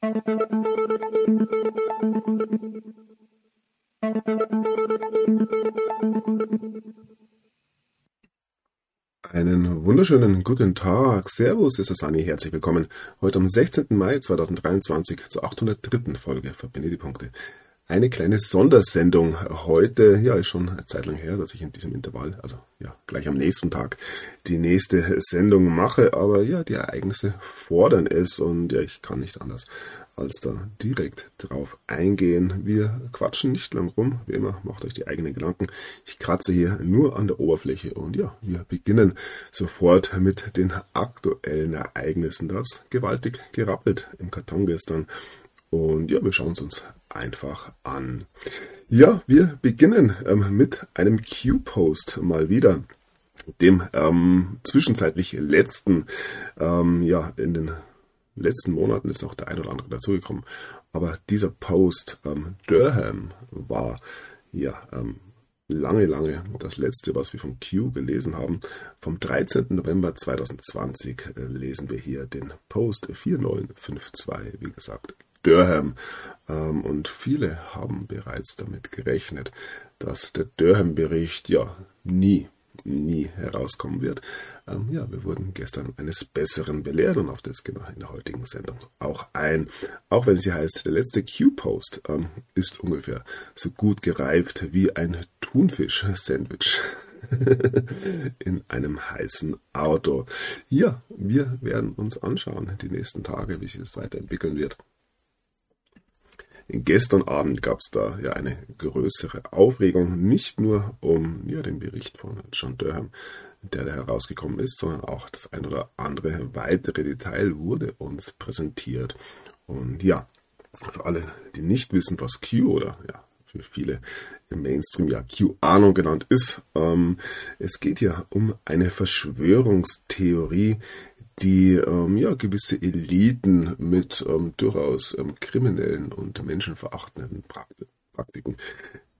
Einen wunderschönen guten Tag. Servus, ist das Sani. Herzlich willkommen. Heute am 16. Mai 2023 zur 803. Folge Verbinde die Punkte. Eine kleine Sondersendung heute. Ja, ist schon eine Zeit lang her, dass ich in diesem Intervall, also ja, gleich am nächsten Tag die nächste Sendung mache. Aber ja, die Ereignisse fordern es und ja, ich kann nicht anders als da direkt drauf eingehen. Wir quatschen nicht lang rum, wie immer, macht euch die eigenen Gedanken. Ich kratze hier nur an der Oberfläche und ja, wir beginnen sofort mit den aktuellen Ereignissen. Das gewaltig gerappelt im Karton gestern und ja, wir schauen es uns einfach an. Ja, wir beginnen ähm, mit einem Q-Post mal wieder dem ähm, zwischenzeitlich letzten, ähm, ja, in den letzten Monaten ist auch der ein oder andere dazugekommen. Aber dieser Post ähm, Durham war ja ähm, lange, lange das letzte, was wir von Q gelesen haben. Vom 13. November 2020 äh, lesen wir hier den Post 4952, wie gesagt, Durham. Ähm, und viele haben bereits damit gerechnet, dass der Durham-Bericht ja nie nie herauskommen wird. Ähm, ja, wir wurden gestern eines Besseren belehrt und auf das gehen wir in der heutigen Sendung auch ein. Auch wenn sie heißt, der letzte Q-Post ähm, ist ungefähr so gut gereift wie ein Thunfisch-Sandwich. in einem heißen Auto. Ja, wir werden uns anschauen die nächsten Tage, wie sich das weiterentwickeln wird. Gestern Abend gab es da ja eine größere Aufregung, nicht nur um ja, den Bericht von John Durham, der da herausgekommen ist, sondern auch das ein oder andere weitere Detail wurde uns präsentiert. Und ja, für alle, die nicht wissen, was Q oder ja, für viele im Mainstream ja Q-Ahnung genannt ist, ähm, es geht ja um eine Verschwörungstheorie, die ähm, ja, gewisse Eliten mit ähm, durchaus ähm, kriminellen und menschenverachtenden Praktiken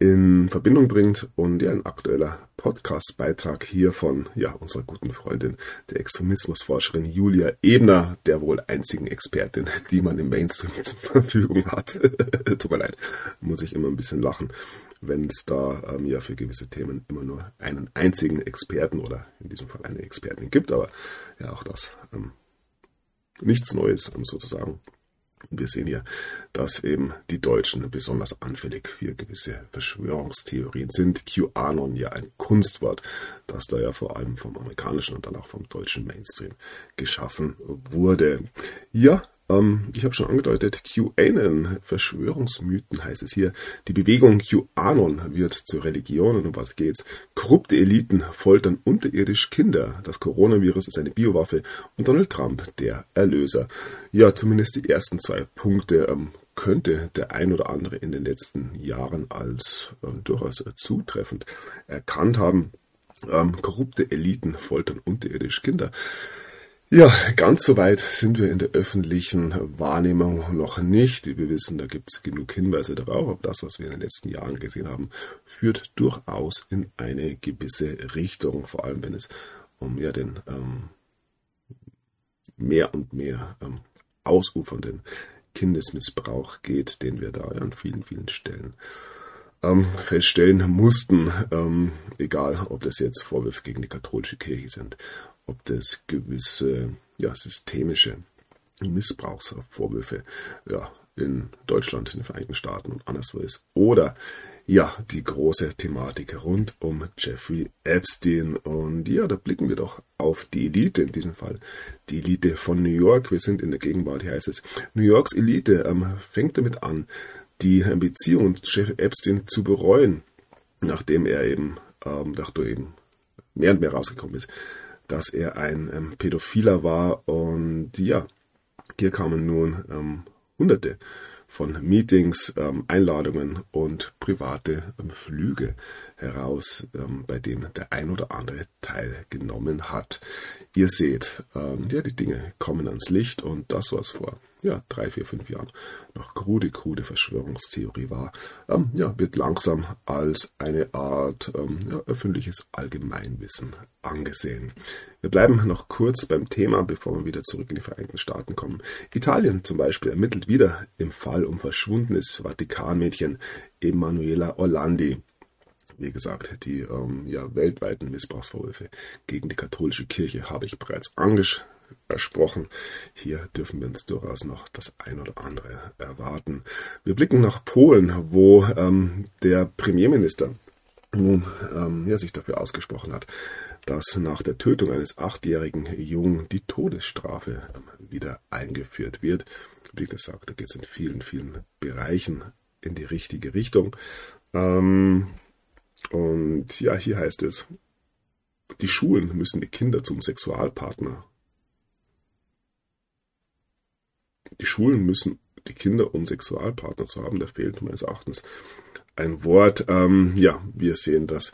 in Verbindung bringt und ja ein aktueller Podcast-Beitrag hier von ja unserer guten Freundin, der Extremismusforscherin Julia Ebner, der wohl einzigen Expertin, die man im Mainstream zur Verfügung hat. Tut mir leid, muss ich immer ein bisschen lachen wenn es da ähm, ja für gewisse Themen immer nur einen einzigen Experten oder in diesem Fall eine Expertin gibt. Aber ja, auch das ähm, nichts Neues ähm, sozusagen. Wir sehen hier, dass eben die Deutschen besonders anfällig für gewisse Verschwörungstheorien sind. QAnon ja ein Kunstwort, das da ja vor allem vom amerikanischen und dann auch vom deutschen Mainstream geschaffen wurde. Ja, ähm, ich habe schon angedeutet, QAnon, Verschwörungsmythen heißt es hier. Die Bewegung QAnon wird zur Religion und um was geht's? Korrupte Eliten foltern unterirdisch Kinder. Das Coronavirus ist eine Biowaffe und Donald Trump der Erlöser. Ja, zumindest die ersten zwei Punkte ähm, könnte der ein oder andere in den letzten Jahren als äh, durchaus zutreffend erkannt haben. Ähm, korrupte Eliten foltern unterirdisch Kinder. Ja, ganz so weit sind wir in der öffentlichen Wahrnehmung noch nicht. Wir wissen, da gibt es genug Hinweise darauf, aber das, was wir in den letzten Jahren gesehen haben, führt durchaus in eine gewisse Richtung, vor allem wenn es um ja den ähm, mehr und mehr ähm, ausufernden Kindesmissbrauch geht, den wir da an vielen, vielen Stellen ähm, feststellen mussten, ähm, egal ob das jetzt Vorwürfe gegen die katholische Kirche sind ob das gewisse ja, systemische Missbrauchsvorwürfe ja, in Deutschland, in den Vereinigten Staaten und anderswo ist. Oder ja, die große Thematik rund um Jeffrey Epstein. Und ja, da blicken wir doch auf die Elite in diesem Fall. Die Elite von New York. Wir sind in der Gegenwart, hier heißt es, New Yorks Elite ähm, fängt damit an, die Beziehung mit Jeffrey Epstein zu bereuen, nachdem er eben, ähm, nachdem eben mehr und mehr rausgekommen ist, dass er ein ähm, Pädophiler war. Und ja, hier kamen nun ähm, hunderte von Meetings, ähm, Einladungen und private ähm, Flüge heraus, ähm, bei dem der ein oder andere teilgenommen hat. Ihr seht, ähm, ja, die Dinge kommen ans Licht und das, was vor ja, drei, vier, fünf Jahren noch krude, krude Verschwörungstheorie war, ähm, ja, wird langsam als eine Art ähm, ja, öffentliches Allgemeinwissen angesehen. Wir bleiben noch kurz beim Thema, bevor wir wieder zurück in die Vereinigten Staaten kommen. Italien zum Beispiel ermittelt wieder im Fall um verschwundenes Vatikanmädchen Emanuela Orlandi wie gesagt, die ähm, ja, weltweiten Missbrauchsvorwürfe gegen die katholische Kirche habe ich bereits angesprochen versprochen. Hier dürfen wir uns durchaus noch das ein oder andere erwarten. Wir blicken nach Polen, wo ähm, der Premierminister nun ähm, ja, sich dafür ausgesprochen hat, dass nach der Tötung eines achtjährigen Jungen die Todesstrafe ähm, wieder eingeführt wird. Wie gesagt, da geht es in vielen, vielen Bereichen in die richtige Richtung. Ähm, und ja, hier heißt es, die Schulen müssen die Kinder zum Sexualpartner die Schulen müssen die Kinder, um Sexualpartner zu haben, da fehlt meines Erachtens ein Wort. Ähm, ja, wir sehen, dass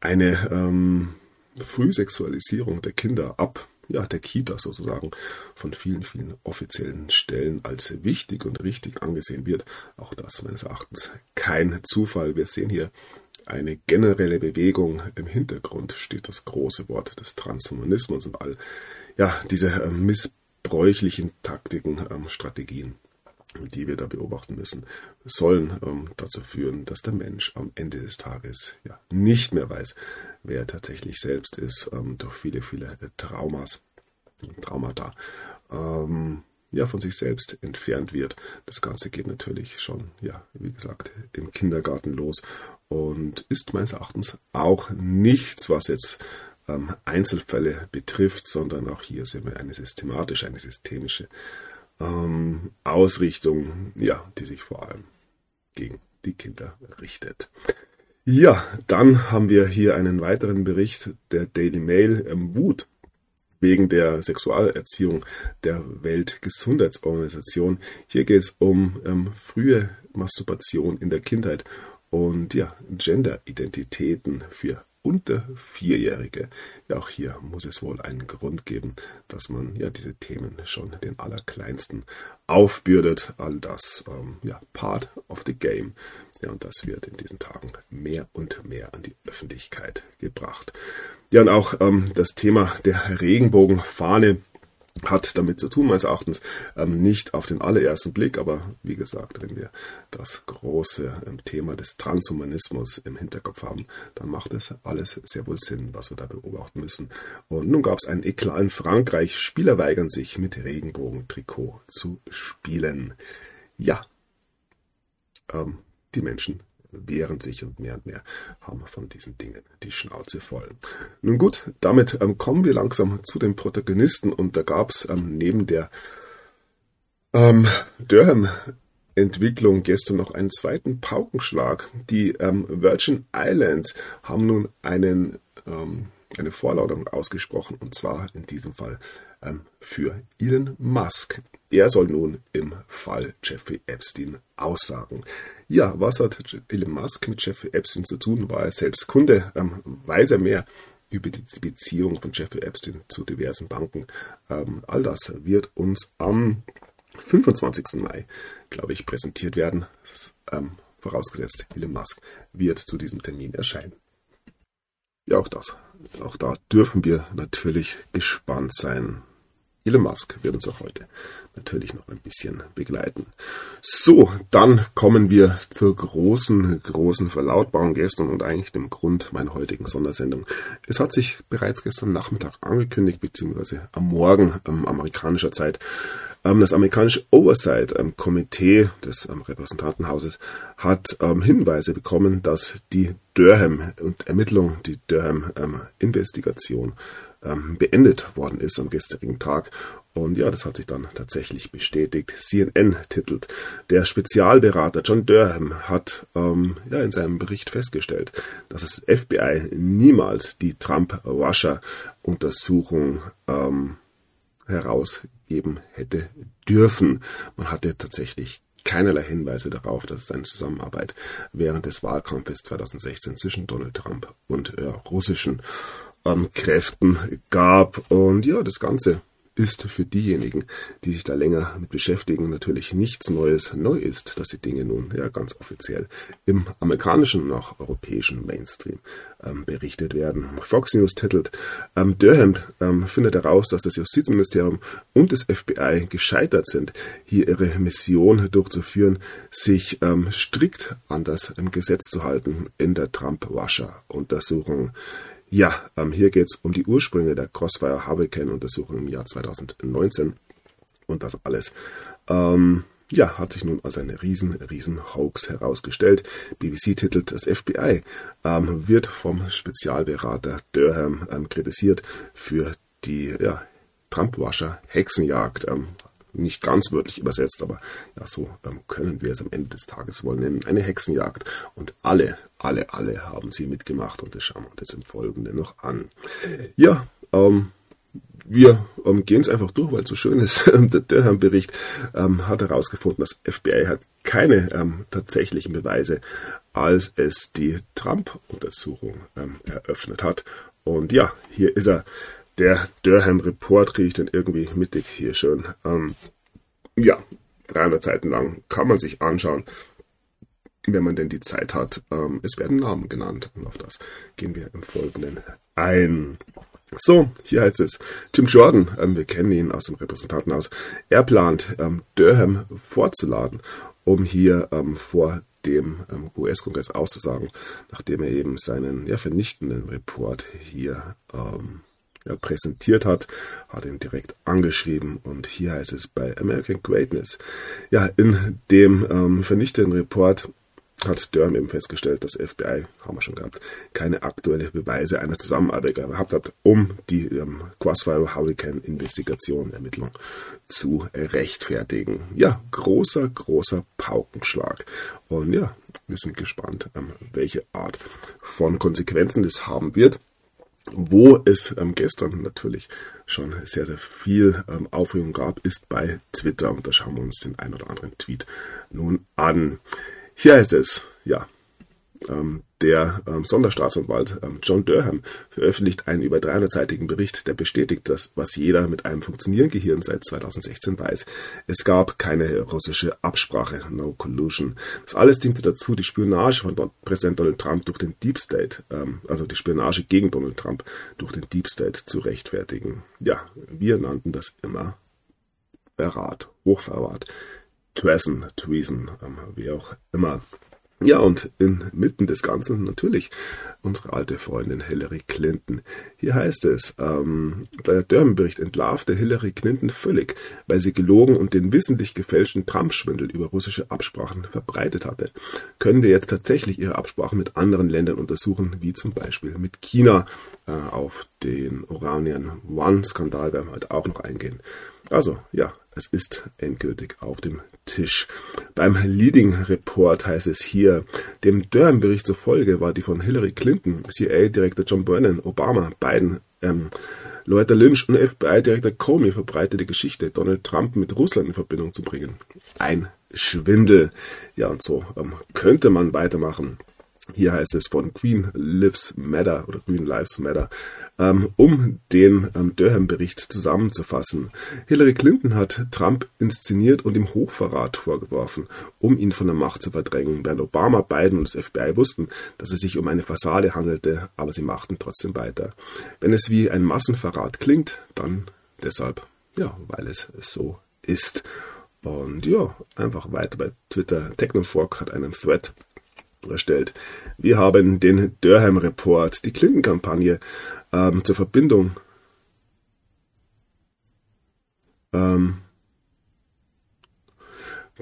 eine ähm, Frühsexualisierung der Kinder ab ja, der Kita sozusagen von vielen, vielen offiziellen Stellen als wichtig und richtig angesehen wird. Auch das meines Erachtens kein Zufall. Wir sehen hier eine generelle Bewegung. Im Hintergrund steht das große Wort des Transhumanismus und all ja, diese äh, Miss bräuchlichen Taktiken, ähm, Strategien, die wir da beobachten müssen, sollen ähm, dazu führen, dass der Mensch am Ende des Tages ja nicht mehr weiß, wer er tatsächlich selbst ist, ähm, durch viele, viele äh, Traumas, Traumata, ähm, ja, von sich selbst entfernt wird. Das Ganze geht natürlich schon, ja, wie gesagt, im Kindergarten los und ist meines Erachtens auch nichts, was jetzt ähm, Einzelfälle betrifft, sondern auch hier sehen wir eine systematische, eine systemische ähm, Ausrichtung, ja, die sich vor allem gegen die Kinder richtet. Ja, dann haben wir hier einen weiteren Bericht der Daily Mail, ähm, Wut wegen der Sexualerziehung der Weltgesundheitsorganisation. Hier geht es um ähm, frühe Masturbation in der Kindheit und ja, Gender-Identitäten für unter Vierjährige. Ja, auch hier muss es wohl einen Grund geben, dass man ja diese Themen schon den Allerkleinsten aufbürdet. All das, ähm, ja, part of the game. Ja, und das wird in diesen Tagen mehr und mehr an die Öffentlichkeit gebracht. Ja, und auch ähm, das Thema der Regenbogenfahne hat damit zu tun, meines Erachtens, ähm, nicht auf den allerersten Blick, aber wie gesagt, wenn wir das große ähm, Thema des Transhumanismus im Hinterkopf haben, dann macht es alles sehr wohl Sinn, was wir da beobachten müssen. Und nun gab es einen Eklat in Frankreich. Spieler weigern sich, mit Regenbogentrikot zu spielen. Ja, ähm, die Menschen wehren sich und mehr und mehr haben von diesen Dingen die Schnauze voll. Nun gut, damit ähm, kommen wir langsam zu den Protagonisten und da gab es ähm, neben der ähm, Durham Entwicklung gestern noch einen zweiten Paukenschlag. Die ähm, Virgin Islands haben nun einen, ähm, eine Vorladung ausgesprochen und zwar in diesem Fall ähm, für Elon Musk. Er soll nun im Fall Jeffrey Epstein aussagen. Ja, was hat Elon Musk mit Jeffrey Epstein zu tun? War er selbst Kunde? Ähm, weiß er mehr über die Beziehung von Jeffrey Epstein zu diversen Banken? Ähm, all das wird uns am 25. Mai, glaube ich, präsentiert werden. Ähm, vorausgesetzt, Elon Musk wird zu diesem Termin erscheinen. Ja, auch das. Auch da dürfen wir natürlich gespannt sein. Elon Musk wird uns auch heute natürlich noch ein bisschen begleiten. So, dann kommen wir zur großen, großen Verlautbarung gestern und eigentlich dem Grund meiner heutigen Sondersendung. Es hat sich bereits gestern Nachmittag angekündigt, beziehungsweise am Morgen ähm, amerikanischer Zeit, ähm, das amerikanische Oversight-Komitee ähm, des ähm, Repräsentantenhauses hat Hinweise bekommen, dass die Durham und Ermittlung, die Durham-Investigation beendet worden ist am gestrigen Tag und ja, das hat sich dann tatsächlich bestätigt. CNN titelt, der Spezialberater John Durham hat ähm, ja, in seinem Bericht festgestellt, dass das FBI niemals die Trump-Russia-Untersuchung ähm, herausgeben hätte dürfen. Man hatte tatsächlich keinerlei Hinweise darauf, dass es eine Zusammenarbeit während des Wahlkampfes 2016 zwischen Donald Trump und äh, russischen ähm, Kräften gab. Und ja, das Ganze ist für diejenigen, die sich da länger mit beschäftigen, natürlich nichts Neues. Neu ist, dass die Dinge nun ja ganz offiziell im amerikanischen und auch europäischen Mainstream ähm, berichtet werden. Fox News titelt, ähm, Durham ähm, findet heraus, dass das Justizministerium und das FBI gescheitert sind, hier ihre Mission durchzuführen, sich ähm, strikt an das ähm, Gesetz zu halten in der Trump-Washer-Untersuchung. Ja, ähm, hier geht es um die Ursprünge der Crossfire Hurricane-Untersuchung im Jahr 2019 und das alles. Ähm, ja, hat sich nun als eine riesen, riesen Hoax herausgestellt. BBC titelt, das FBI ähm, wird vom Spezialberater Durham ähm, kritisiert für die ja, Trump-Wascher Hexenjagd. Ähm, nicht ganz wörtlich übersetzt, aber ja, so ähm, können wir es am Ende des Tages wohl nennen. Eine Hexenjagd. Und alle, alle, alle haben sie mitgemacht und das schauen wir uns jetzt im Folgenden noch an. Ja, ähm, wir ähm, gehen es einfach durch, weil es so schön ist. Der Durham-Bericht ähm, hat herausgefunden, das FBI hat keine ähm, tatsächlichen Beweise, als es die Trump-Untersuchung ähm, eröffnet hat. Und ja, hier ist er der Durham Report kriege ich dann irgendwie mittig hier schön. Ähm, ja, 300 Seiten lang kann man sich anschauen, wenn man denn die Zeit hat. Ähm, es werden Namen genannt und auf das gehen wir im Folgenden ein. So, hier heißt es, Jim Jordan, ähm, wir kennen ihn aus dem Repräsentantenhaus, er plant, ähm, Durham vorzuladen, um hier ähm, vor dem ähm, US-Kongress auszusagen, nachdem er eben seinen ja, vernichtenden Report hier ähm, ja, präsentiert hat, hat ihn direkt angeschrieben und hier heißt es bei American Greatness. Ja, in dem ähm, vernichtenden Report hat Durham eben festgestellt, dass FBI, haben wir schon gehabt, keine aktuelle Beweise einer Zusammenarbeit gehabt hat, um die ähm, Crossfire Hurricane Investigation, Ermittlung zu rechtfertigen. Ja, großer, großer Paukenschlag. Und ja, wir sind gespannt, ähm, welche Art von Konsequenzen das haben wird wo es ähm, gestern natürlich schon sehr, sehr viel ähm, Aufregung gab, ist bei Twitter. Und da schauen wir uns den ein oder anderen Tweet nun an. Hier heißt es, ja, ähm, der ähm, Sonderstaatsanwalt ähm, John Durham veröffentlicht einen über 300-seitigen Bericht, der bestätigt, dass was jeder mit einem funktionierenden Gehirn seit 2016 weiß. Es gab keine russische Absprache, no collusion. Das alles diente dazu, die Spionage von Don Präsident Donald Trump durch den Deep State, ähm, also die Spionage gegen Donald Trump durch den Deep State zu rechtfertigen. Ja, wir nannten das immer Verrat, Hochverrat, Treason, Treason, ähm, wie auch immer. Ja, und inmitten des Ganzen natürlich unsere alte Freundin Hillary Clinton. Hier heißt es, ähm, der Durham-Bericht entlarvte Hillary Clinton völlig, weil sie gelogen und den wissentlich gefälschten Trump-Schwindel über russische Absprachen verbreitet hatte. Können wir jetzt tatsächlich ihre Absprachen mit anderen Ländern untersuchen, wie zum Beispiel mit China? Äh, auf den Oranian One-Skandal werden wir heute auch noch eingehen. Also, ja, es ist endgültig auf dem Tisch. Beim Leading Report heißt es hier, dem Durham-Bericht zufolge war die von Hillary Clinton, CIA-Direktor John Brennan, Obama, Biden, ähm, Loretta Lynch und FBI-Direktor Comey verbreitete Geschichte, Donald Trump mit Russland in Verbindung zu bringen. Ein Schwindel. Ja, und so ähm, könnte man weitermachen. Hier heißt es von Queen Lives Matter oder Green Lives Matter, um den ähm, Durham-Bericht zusammenzufassen. Hillary Clinton hat Trump inszeniert und ihm Hochverrat vorgeworfen, um ihn von der Macht zu verdrängen, während Obama, Biden und das FBI wussten, dass es sich um eine Fassade handelte, aber sie machten trotzdem weiter. Wenn es wie ein Massenverrat klingt, dann deshalb, ja, weil es so ist. Und ja, einfach weiter bei Twitter. Technofork hat einen Thread erstellt. Wir haben den Durham Report, die Clinton-Kampagne ähm, zur Verbindung ähm,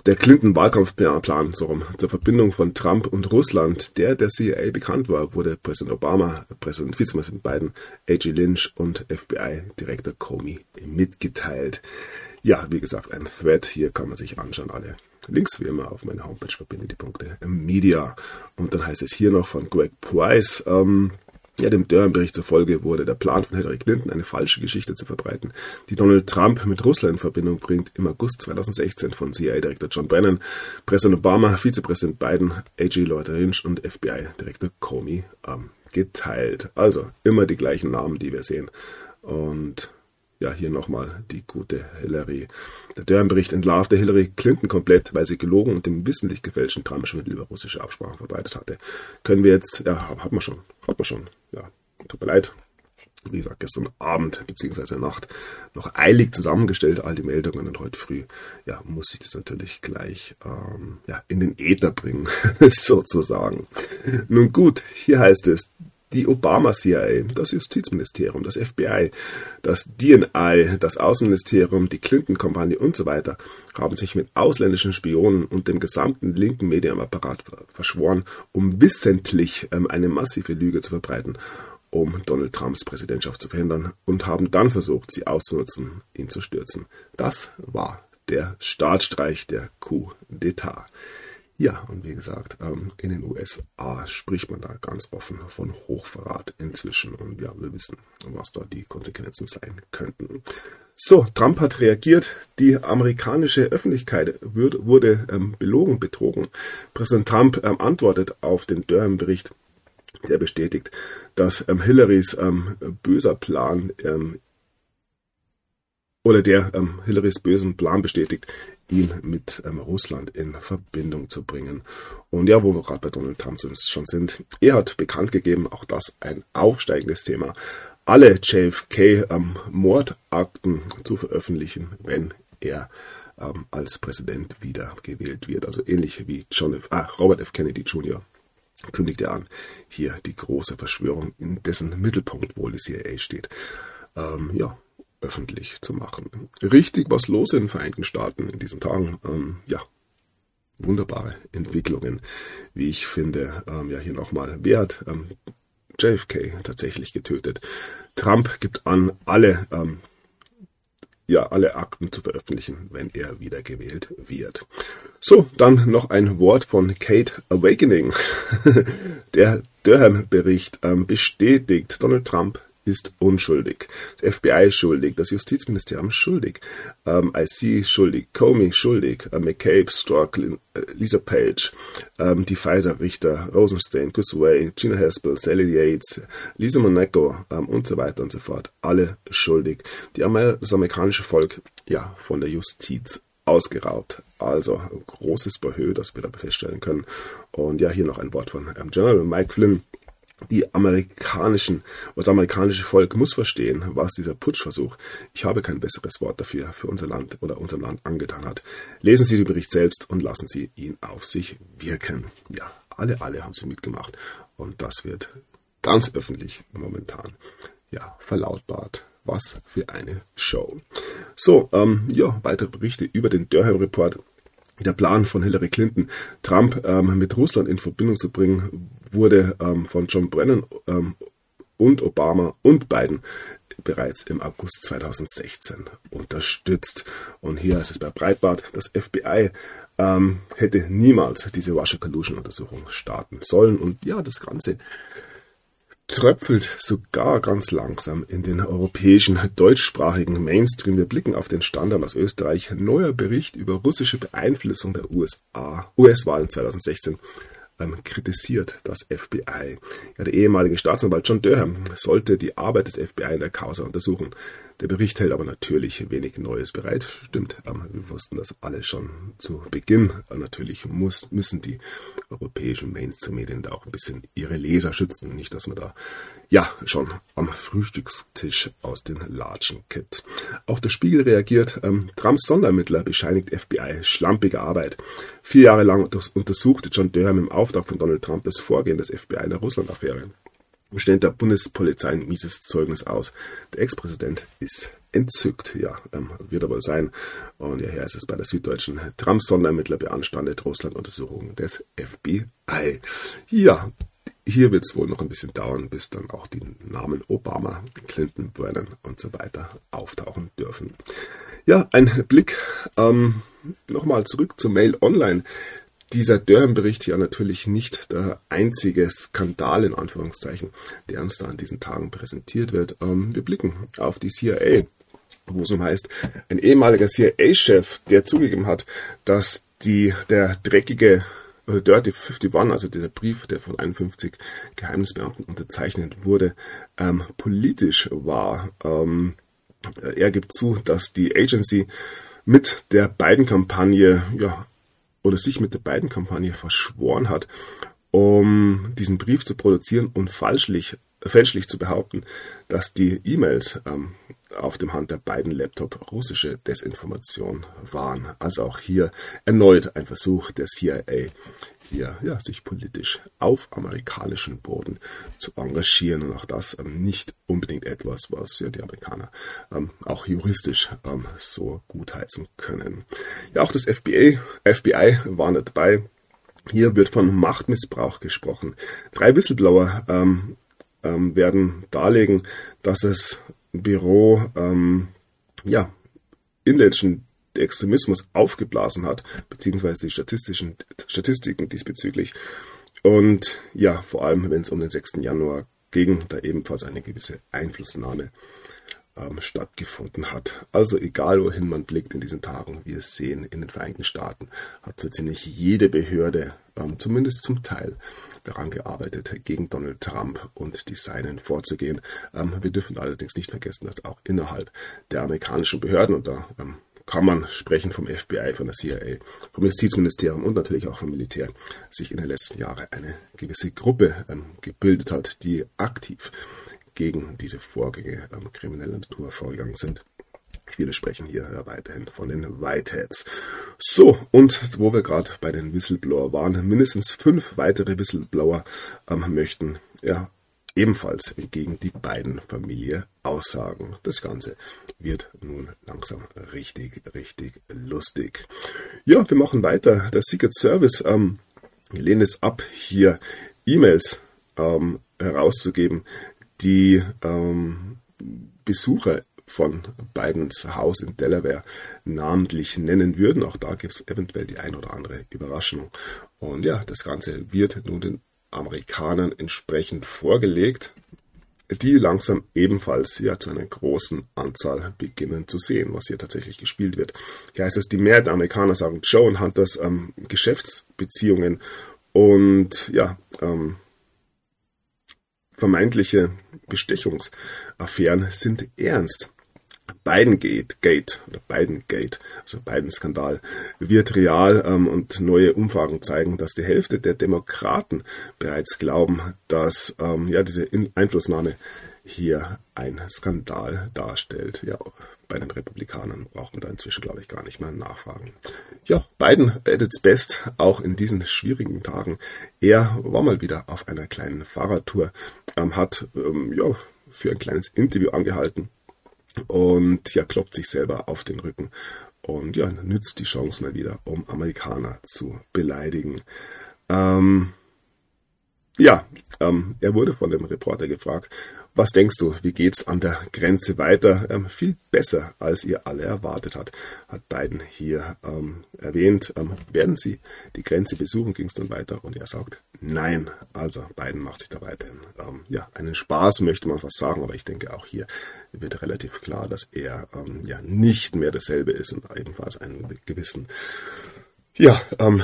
der Clinton-Wahlkampfplan so zur Verbindung von Trump und Russland, der der CIA bekannt war, wurde Präsident Obama, Präsident Vizepräsident Biden, A.G. Lynch und FBI-Direktor Comey mitgeteilt. Ja, wie gesagt, ein Thread, hier kann man sich anschauen, alle Links wie immer auf meiner Homepage verbinde die Punkte Media. Und dann heißt es hier noch von Greg Price, ähm, Ja, dem Durham-Bericht zufolge wurde der Plan von Hillary Clinton, eine falsche Geschichte zu verbreiten, die Donald Trump mit Russland in Verbindung bringt, im August 2016 von CIA-Direktor John Brennan, Präsident Obama, Vizepräsident Biden, AG Lloyd Lynch und FBI-Direktor Comey ähm, geteilt. Also immer die gleichen Namen, die wir sehen. Und ja, hier nochmal die gute Hillary. Der Durham-Bericht entlarvte Hillary Clinton komplett, weil sie gelogen und dem wissentlich gefälschten Trump-Schwindel über russische Absprachen verbreitet hatte. Können wir jetzt, ja, hat man schon, hat man schon, ja, tut mir leid. Wie gesagt, gestern Abend bzw. Nacht noch eilig zusammengestellt, all die Meldungen und heute früh, ja, muss ich das natürlich gleich ähm, ja, in den Äther bringen, sozusagen. Nun gut, hier heißt es, die Obama-CIA, das Justizministerium, das FBI, das DNI, das Außenministerium, die Clinton-Kampagne und so weiter haben sich mit ausländischen Spionen und dem gesamten linken Medienapparat verschworen, um wissentlich ähm, eine massive Lüge zu verbreiten, um Donald Trumps Präsidentschaft zu verhindern und haben dann versucht, sie auszunutzen, ihn zu stürzen. Das war der Staatsstreich der Coup d'État. Ja, und wie gesagt, ähm, in den USA spricht man da ganz offen von Hochverrat inzwischen und ja, wir wissen, was da die Konsequenzen sein könnten. So, Trump hat reagiert. Die amerikanische Öffentlichkeit wird, wurde ähm, belogen, betrogen. Präsident Trump ähm, antwortet auf den Durham-Bericht, der bestätigt, dass ähm, Hillarys ähm, böser Plan ähm, oder der Hillarys bösen Plan bestätigt, ihn mit ähm, Russland in Verbindung zu bringen. Und ja, wo wir gerade bei Donald Trump schon sind, er hat bekannt gegeben, auch das ein aufsteigendes Thema, alle JFK-Mordakten ähm, zu veröffentlichen, wenn er ähm, als Präsident wiedergewählt wird. Also ähnlich wie John F., ah, Robert F. Kennedy Jr. kündigt er an, hier die große Verschwörung, in dessen Mittelpunkt wohl die CIA steht. Ähm, ja, öffentlich zu machen. Richtig was los in den Vereinigten Staaten in diesen Tagen. Ähm, ja, wunderbare Entwicklungen, wie ich finde. Ähm, ja, hier nochmal. Wer hat ähm, JFK tatsächlich getötet? Trump gibt an, alle, ähm, ja, alle Akten zu veröffentlichen, wenn er wiedergewählt wird. So, dann noch ein Wort von Kate Awakening. Der Durham-Bericht ähm, bestätigt, Donald Trump ist unschuldig. Das FBI ist schuldig, das Justizministerium ist schuldig, ähm, IC schuldig, Comey schuldig, äh, McCabe, Stork, äh, Lisa Page, ähm, die Pfizer-Richter, Rosenstein, Gusway, Gina Haspel, Sally Yates, Lisa Monaco ähm, und so weiter und so fort. Alle schuldig. Die, das amerikanische Volk, ja, von der Justiz ausgeraubt. Also großes Behö, das wir da feststellen können. Und ja, hier noch ein Wort von General Mike Flynn die amerikanischen, das amerikanische Volk muss verstehen, was dieser Putschversuch, ich habe kein besseres Wort dafür, für unser Land oder unserem Land angetan hat. Lesen Sie den Bericht selbst und lassen Sie ihn auf sich wirken. Ja, alle, alle haben sie mitgemacht und das wird ganz öffentlich momentan, ja, verlautbart. Was für eine Show. So, ähm, ja, weitere Berichte über den Durham Report der Plan von Hillary Clinton, Trump ähm, mit Russland in Verbindung zu bringen, wurde ähm, von John Brennan ähm, und Obama und Biden bereits im August 2016 unterstützt. Und hier ist es bei Breitbart, das FBI ähm, hätte niemals diese Russia Collusion Untersuchung starten sollen. Und ja, das Ganze tröpfelt sogar ganz langsam in den europäischen deutschsprachigen Mainstream. Wir blicken auf den Standard aus Österreich. Neuer Bericht über russische Beeinflussung der USA, US-Wahlen 2016 ähm, kritisiert das FBI. Ja, der ehemalige Staatsanwalt John Durham sollte die Arbeit des FBI in der Causa untersuchen. Der Bericht hält aber natürlich wenig Neues bereit. Stimmt, wir wussten das alle schon zu Beginn. Natürlich muss, müssen die europäischen Mainstream-Medien da auch ein bisschen ihre Leser schützen. Nicht, dass man da ja schon am Frühstückstisch aus den Latschen kippt. Auch der Spiegel reagiert. Ähm, Trumps Sondermittler bescheinigt FBI schlampige Arbeit. Vier Jahre lang untersuchte John Durham im Auftrag von Donald Trump das Vorgehen des FBI in der Russland-Affäre stellt der Bundespolizei ein mieses Zeugnis aus. Der Ex-Präsident ist entzückt, ja, ähm, wird er wohl sein. Und ja, hier ist es bei der Süddeutschen. Trumps Sonderermittler beanstandet Russland-Untersuchungen des FBI. Ja, hier wird es wohl noch ein bisschen dauern, bis dann auch die Namen Obama, Clinton, Brennan und so weiter auftauchen dürfen. Ja, ein Blick ähm, nochmal zurück zur Mail Online. Dieser Durham-Bericht hier natürlich nicht der einzige Skandal in Anführungszeichen, der uns da an diesen Tagen präsentiert wird. Ähm, wir blicken auf die CIA, wo es um heißt, ein ehemaliger CIA-Chef, der zugegeben hat, dass die, der dreckige oder Dirty 51, also dieser Brief, der von 51 Geheimnisbeamten unterzeichnet wurde, ähm, politisch war. Ähm, er gibt zu, dass die Agency mit der beiden Kampagne ja, oder sich mit der beiden Kampagne verschworen hat, um diesen Brief zu produzieren und falschlich, fälschlich zu behaupten, dass die E-Mails ähm, auf dem Hand der beiden Laptop russische Desinformation waren. Also auch hier erneut ein Versuch der CIA, hier ja, sich politisch auf amerikanischen Boden zu engagieren und auch das ähm, nicht unbedingt etwas, was ja die Amerikaner ähm, auch juristisch ähm, so gutheißen können. Ja, auch das FBI, FBI war nicht dabei. Hier wird von Machtmissbrauch gesprochen. Drei Whistleblower ähm, ähm, werden darlegen, dass es Büro ähm, ja, inländischen Extremismus aufgeblasen hat, beziehungsweise die statistischen Statistiken diesbezüglich. Und ja, vor allem, wenn es um den 6. Januar ging, da ebenfalls eine gewisse Einflussnahme ähm, stattgefunden hat. Also egal, wohin man blickt in diesen Tagen, wir sehen, in den Vereinigten Staaten hat so ziemlich jede Behörde, ähm, zumindest zum Teil, daran gearbeitet, gegen Donald Trump und die Seinen vorzugehen. Ähm, wir dürfen allerdings nicht vergessen, dass auch innerhalb der amerikanischen Behörden, und da ähm, kann man sprechen vom FBI, von der CIA, vom Justizministerium und natürlich auch vom Militär, sich in den letzten Jahren eine gewisse Gruppe ähm, gebildet hat, die aktiv gegen diese Vorgänge ähm, krimineller Natur vorgegangen sind. Viele sprechen hier ja, weiterhin von den Whiteheads. So, und wo wir gerade bei den Whistleblower waren, mindestens fünf weitere Whistleblower ähm, möchten ja ebenfalls gegen die beiden Familien aussagen. Das Ganze wird nun langsam richtig, richtig lustig. Ja, wir machen weiter. Der Secret Service ähm, lehnt es ab, hier E-Mails ähm, herauszugeben, die ähm, Besucher von Bidens Haus in Delaware namentlich nennen würden. Auch da gibt es eventuell die ein oder andere Überraschung. Und ja, das Ganze wird nun den Amerikanern entsprechend vorgelegt, die langsam ebenfalls ja zu einer großen Anzahl beginnen zu sehen, was hier tatsächlich gespielt wird. Hier heißt es, die Mehrheit der Amerikaner sagen, Joe und Hunters ähm, Geschäftsbeziehungen und ja, ähm, vermeintliche Bestechungsaffären sind ernst. Biden-Gate, Gate oder Biden-Gate, also Biden-Skandal, wird real ähm, und neue Umfragen zeigen, dass die Hälfte der Demokraten bereits glauben, dass ähm, ja diese In Einflussnahme hier ein Skandal darstellt. Ja, bei den Republikanern braucht man da inzwischen, glaube ich, gar nicht mehr nachfragen. Ja, Biden at its best, auch in diesen schwierigen Tagen. Er war mal wieder auf einer kleinen Fahrradtour, ähm, hat ähm, ja, für ein kleines Interview angehalten und ja, klopft sich selber auf den Rücken und ja, nützt die Chance mal wieder, um Amerikaner zu beleidigen. Ähm, ja, ähm, er wurde von dem Reporter gefragt, was denkst du, wie geht's an der Grenze weiter? Ähm, viel besser, als ihr alle erwartet habt, hat Biden hier ähm, erwähnt. Ähm, werden sie die Grenze besuchen, ging es dann weiter und er sagt nein. Also Biden macht sich da weiterhin ähm, ja, einen Spaß, möchte man fast sagen, aber ich denke auch hier wird relativ klar, dass er ähm, ja nicht mehr dasselbe ist und ebenfalls einen gewissen ja, ähm,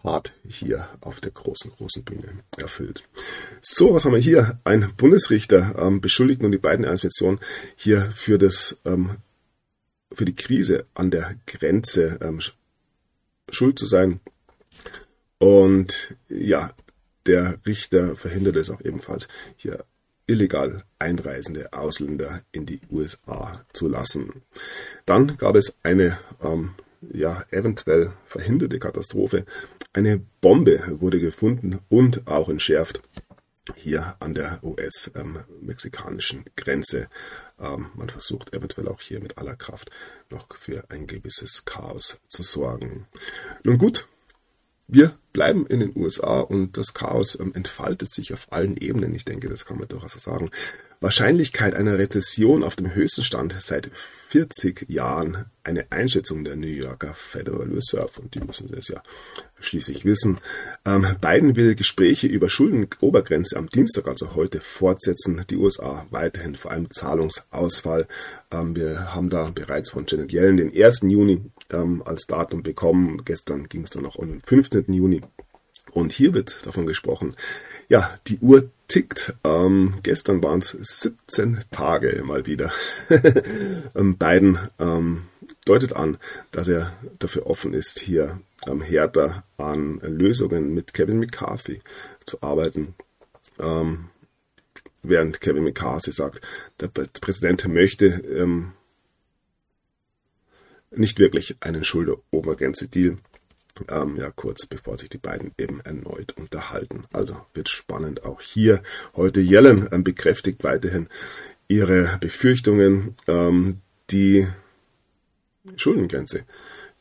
Part hier auf der großen, großen Bühne erfüllt. So, was haben wir hier? Ein Bundesrichter ähm, beschuldigt nun die beiden Institutionen hier für das ähm, für die Krise an der Grenze ähm, schuld zu sein. Und ja, der Richter verhindert es auch ebenfalls, hier illegal einreisende Ausländer in die USA zu lassen. Dann gab es eine ähm, ja, eventuell verhinderte Katastrophe. Eine Bombe wurde gefunden und auch entschärft hier an der US-mexikanischen Grenze. Ähm, man versucht eventuell auch hier mit aller Kraft noch für ein gewisses Chaos zu sorgen. Nun gut, wir bleiben in den USA und das Chaos ähm, entfaltet sich auf allen Ebenen. Ich denke, das kann man durchaus sagen. Wahrscheinlichkeit einer Rezession auf dem höchsten Stand seit 40 Jahren eine Einschätzung der New Yorker Federal Reserve und die müssen das ja schließlich wissen. Ähm, Biden will Gespräche über Schuldenobergrenze am Dienstag, also heute, fortsetzen. Die USA weiterhin vor allem Zahlungsausfall. Ähm, wir haben da bereits von Janet Yellen den 1. Juni ähm, als Datum bekommen. Gestern ging es dann noch um den 15. Juni. Und hier wird davon gesprochen, ja, die Uhr tickt. Ähm, gestern waren es 17 Tage mal wieder. ähm, Biden ähm, deutet an, dass er dafür offen ist, hier ähm, härter an Lösungen mit Kevin McCarthy zu arbeiten. Ähm, während Kevin McCarthy sagt, der Präsident möchte ähm, nicht wirklich einen Schulderobergrenze-Deal ähm, ja, kurz bevor sich die beiden eben erneut unterhalten. Also wird spannend auch hier. Heute Yellen ähm, bekräftigt weiterhin ihre Befürchtungen. Ähm, die Schuldengrenze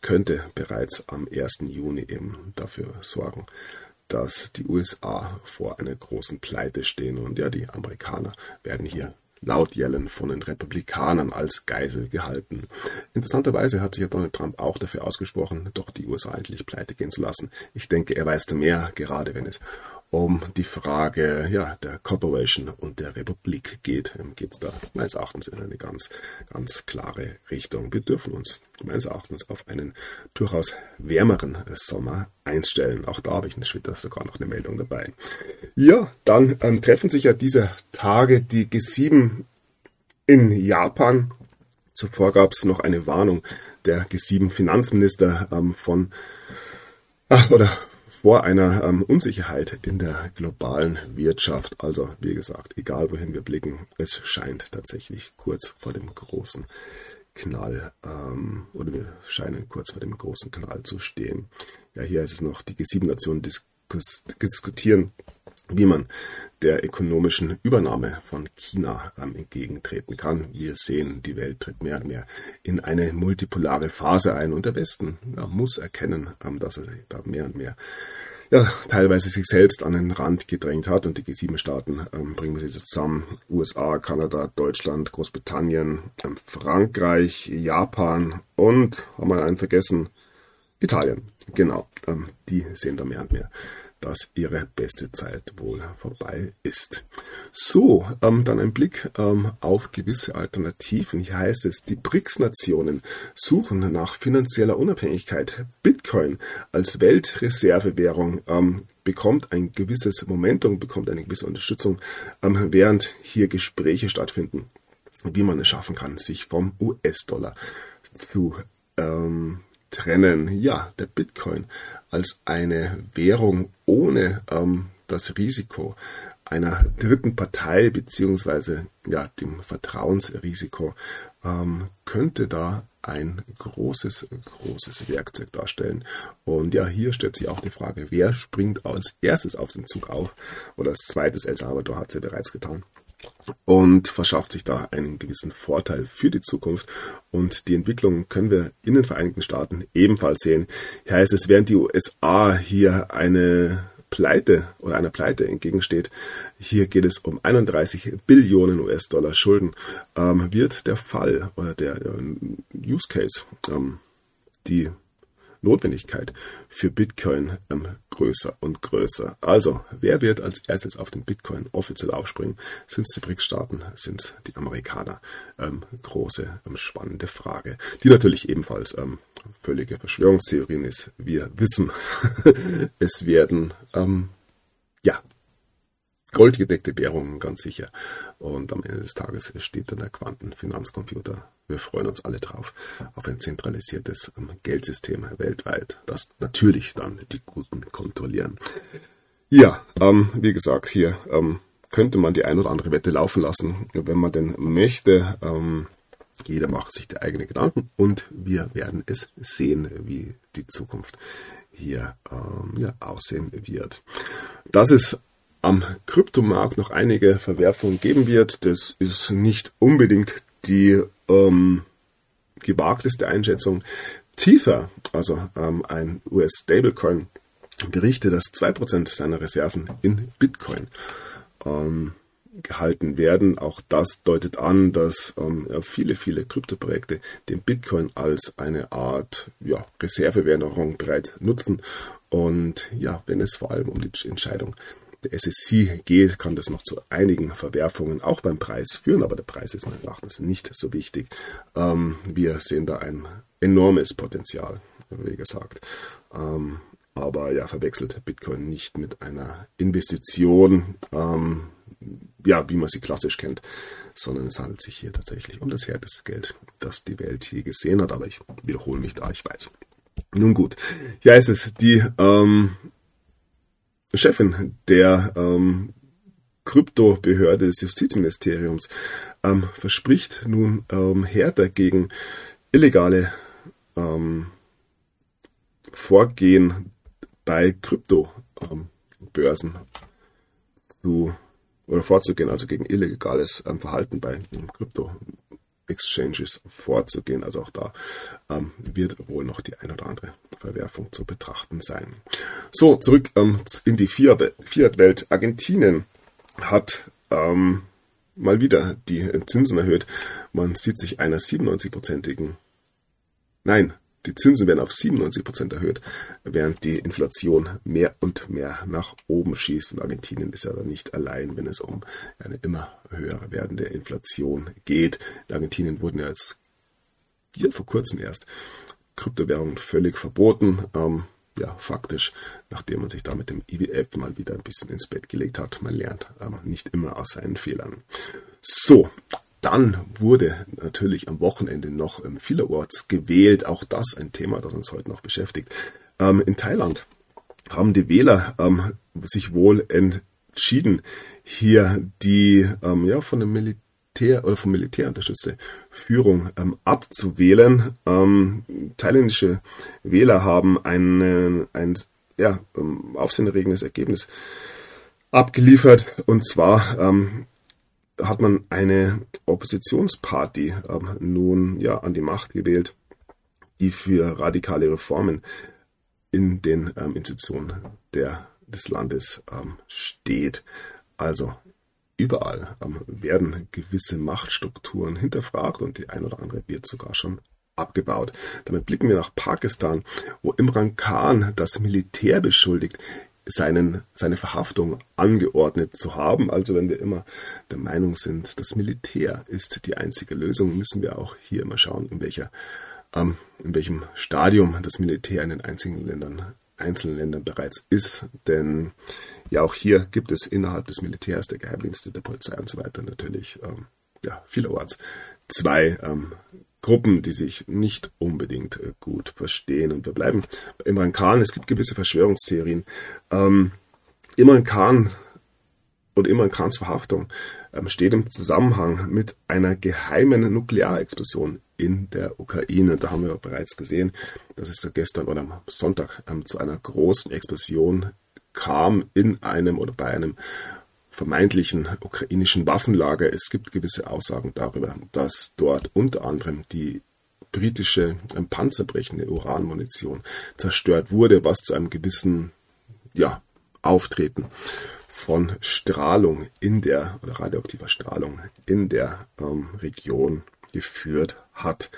könnte bereits am 1. Juni eben dafür sorgen, dass die USA vor einer großen Pleite stehen. Und ja, die Amerikaner werden hier laut Yellen von den Republikanern als Geisel gehalten. Interessanterweise hat sich ja Donald Trump auch dafür ausgesprochen, doch die USA endlich pleite gehen zu lassen. Ich denke, er weiß mehr, gerade wenn es um die Frage ja, der Corporation und der Republik geht, ähm, geht es da meines Erachtens in eine ganz, ganz klare Richtung. Wir dürfen uns meines Erachtens auf einen durchaus wärmeren Sommer einstellen. Auch da habe ich später sogar noch eine Meldung dabei. Ja, dann ähm, treffen sich ja diese Tage die G7 in Japan. Zuvor gab es noch eine Warnung der G7 Finanzminister ähm, von ach, oder vor einer ähm, Unsicherheit in der globalen Wirtschaft. Also wie gesagt, egal wohin wir blicken, es scheint tatsächlich kurz vor dem großen Knall ähm, oder wir scheinen kurz vor dem großen Knall zu stehen. Ja, hier ist es noch, die G7-Nationen diskus diskutieren, wie man der ökonomischen Übernahme von China ähm, entgegentreten kann. Wir sehen, die Welt tritt mehr und mehr in eine multipolare Phase ein und der Westen ja, muss erkennen, ähm, dass er da mehr und mehr ja, teilweise sich selbst an den Rand gedrängt hat und die G7-Staaten ähm, bringen wir sie zusammen. USA, Kanada, Deutschland, Großbritannien, ähm, Frankreich, Japan und, haben wir einen vergessen, Italien. Genau, ähm, die sehen da mehr und mehr dass ihre beste Zeit wohl vorbei ist. So, ähm, dann ein Blick ähm, auf gewisse Alternativen. Hier heißt es, die BRICS-Nationen suchen nach finanzieller Unabhängigkeit. Bitcoin als Weltreservewährung ähm, bekommt ein gewisses Momentum, bekommt eine gewisse Unterstützung, ähm, während hier Gespräche stattfinden, wie man es schaffen kann, sich vom US-Dollar zu ähm, trennen. Ja, der Bitcoin als eine Währung ohne ähm, das Risiko einer dritten Partei beziehungsweise ja dem Vertrauensrisiko ähm, könnte da ein großes, großes Werkzeug darstellen. Und ja, hier stellt sich auch die Frage, wer springt als erstes auf den Zug auf? Oder als zweites El Salvador hat es ja bereits getan und verschafft sich da einen gewissen Vorteil für die Zukunft. Und die Entwicklung können wir in den Vereinigten Staaten ebenfalls sehen. Hier heißt es, während die USA hier eine Pleite oder einer Pleite entgegensteht, hier geht es um 31 Billionen US-Dollar Schulden, ähm, wird der Fall oder der äh, Use Case, ähm, die Notwendigkeit für Bitcoin ähm, größer und größer. Also, wer wird als erstes auf den Bitcoin offiziell aufspringen? Sind es die BRICS-Staaten? Sind es die Amerikaner? Ähm, große, ähm, spannende Frage, die natürlich ebenfalls ähm, völlige Verschwörungstheorien ist. Wir wissen, es werden ähm, ja goldgedeckte Währungen ganz sicher. Und am Ende des Tages steht dann der Quantenfinanzcomputer. Wir freuen uns alle drauf auf ein zentralisiertes ähm, Geldsystem weltweit, das natürlich dann die Guten kontrollieren. Ja, ähm, wie gesagt, hier ähm, könnte man die ein oder andere Wette laufen lassen, wenn man denn möchte. Ähm, jeder macht sich die eigenen Gedanken und wir werden es sehen, wie die Zukunft hier ähm, ja, aussehen wird. Das ist am Kryptomarkt noch einige Verwerfungen geben wird. Das ist nicht unbedingt die ähm, gewagteste Einschätzung. Tiefer, also ähm, ein US-Stablecoin, berichtet, dass 2% seiner Reserven in Bitcoin ähm, gehalten werden. Auch das deutet an, dass ähm, ja, viele, viele Kryptoprojekte den Bitcoin als eine Art ja, Reservewährung bereits nutzen. Und ja, wenn es vor allem um die Entscheidung der SSC geht, kann das noch zu einigen Verwerfungen auch beim Preis führen, aber der Preis ist meines Erachtens nicht so wichtig. Ähm, wir sehen da ein enormes Potenzial, wie gesagt. Ähm, aber ja, verwechselt Bitcoin nicht mit einer Investition, ähm, ja, wie man sie klassisch kennt, sondern es handelt sich hier tatsächlich um das härteste Geld, das die Welt je gesehen hat. Aber ich wiederhole mich da, ich weiß. Nun gut, hier ist es die ähm, Chefin der ähm, Kryptobehörde des Justizministeriums ähm, verspricht nun ähm, härter gegen illegale ähm, Vorgehen bei Kryptobörsen zu oder vorzugehen, also gegen illegales ähm, Verhalten bei Krypto Exchanges vorzugehen. Also auch da ähm, wird wohl noch die ein oder andere Verwerfung zu betrachten sein. So, zurück ähm, in die Fiat-Welt. Argentinien hat ähm, mal wieder die Zinsen erhöht. Man sieht sich einer 97-prozentigen, nein, die Zinsen werden auf 97 Prozent erhöht, während die Inflation mehr und mehr nach oben schießt. Und Argentinien ist ja dann nicht allein, wenn es um eine immer höher werdende Inflation geht. In Argentinien wurden ja jetzt hier vor kurzem erst Kryptowährungen völlig verboten. Ähm, ja, faktisch, nachdem man sich da mit dem IWF mal wieder ein bisschen ins Bett gelegt hat. Man lernt ähm, nicht immer aus seinen Fehlern. So, dann wurde natürlich am Wochenende noch ähm, vielerorts gewählt. Auch das ein Thema, das uns heute noch beschäftigt. Ähm, in Thailand haben die Wähler ähm, sich wohl entschieden, hier die ähm, ja, von dem Militär oder vom Militär unterstützte Führung ähm, abzuwählen. Ähm, thailändische Wähler haben ein, ein ja, aufsehenerregendes Ergebnis abgeliefert und zwar hat man eine Oppositionsparty ähm, nun ja an die Macht gewählt, die für radikale Reformen in den ähm, Institutionen der, des Landes ähm, steht. Also überall ähm, werden gewisse Machtstrukturen hinterfragt und die ein oder andere wird sogar schon abgebaut. Damit blicken wir nach Pakistan, wo Imran Khan das Militär beschuldigt, seinen, seine Verhaftung angeordnet zu haben. Also wenn wir immer der Meinung sind, das Militär ist die einzige Lösung, müssen wir auch hier immer schauen, in, welcher, ähm, in welchem Stadium das Militär in den einzigen Ländern, einzelnen Ländern bereits ist. Denn ja, auch hier gibt es innerhalb des Militärs, der Geheimdienste, der Polizei und so weiter natürlich ähm, ja, vielerorts zwei ähm, Gruppen, die sich nicht unbedingt äh, gut verstehen. Und wir bleiben Imran Khan. Es gibt gewisse Verschwörungstheorien. Ähm, Imran Khan und Imran Khans Verhaftung ähm, steht im Zusammenhang mit einer geheimen Nuklearexplosion in der Ukraine. Da haben wir bereits gesehen, dass es gestern oder am Sonntag ähm, zu einer großen Explosion kam in einem oder bei einem vermeintlichen ukrainischen Waffenlager. Es gibt gewisse Aussagen darüber, dass dort unter anderem die britische ähm, panzerbrechende Uranmunition zerstört wurde, was zu einem gewissen ja, Auftreten von Strahlung in der oder radioaktiver Strahlung in der ähm, Region geführt hat.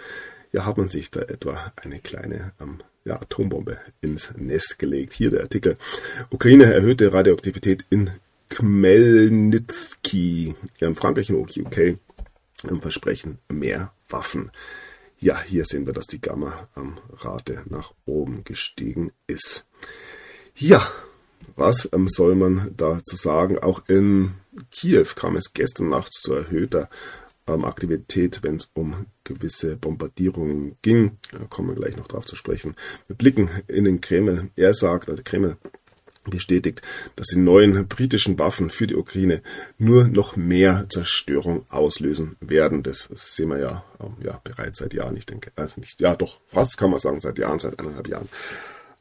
Ja, hat man sich da etwa eine kleine ähm, ja, Atombombe ins Nest gelegt. Hier der Artikel. Ukraine erhöhte Radioaktivität in Khmelnytsky in Frankreich und UK versprechen mehr Waffen. Ja, hier sehen wir, dass die Gamma-Rate nach oben gestiegen ist. Ja, was ähm, soll man dazu sagen? Auch in Kiew kam es gestern Nacht zu erhöhter ähm, Aktivität, wenn es um gewisse Bombardierungen ging. Da kommen wir gleich noch drauf zu sprechen. Wir blicken in den Kreml. Er sagt, also Kreml bestätigt, dass die neuen britischen Waffen für die Ukraine nur noch mehr Zerstörung auslösen werden. Das sehen wir ja, ähm, ja bereits seit Jahren. Ich denke, also nicht, ja doch, fast kann man sagen, seit Jahren, seit eineinhalb Jahren.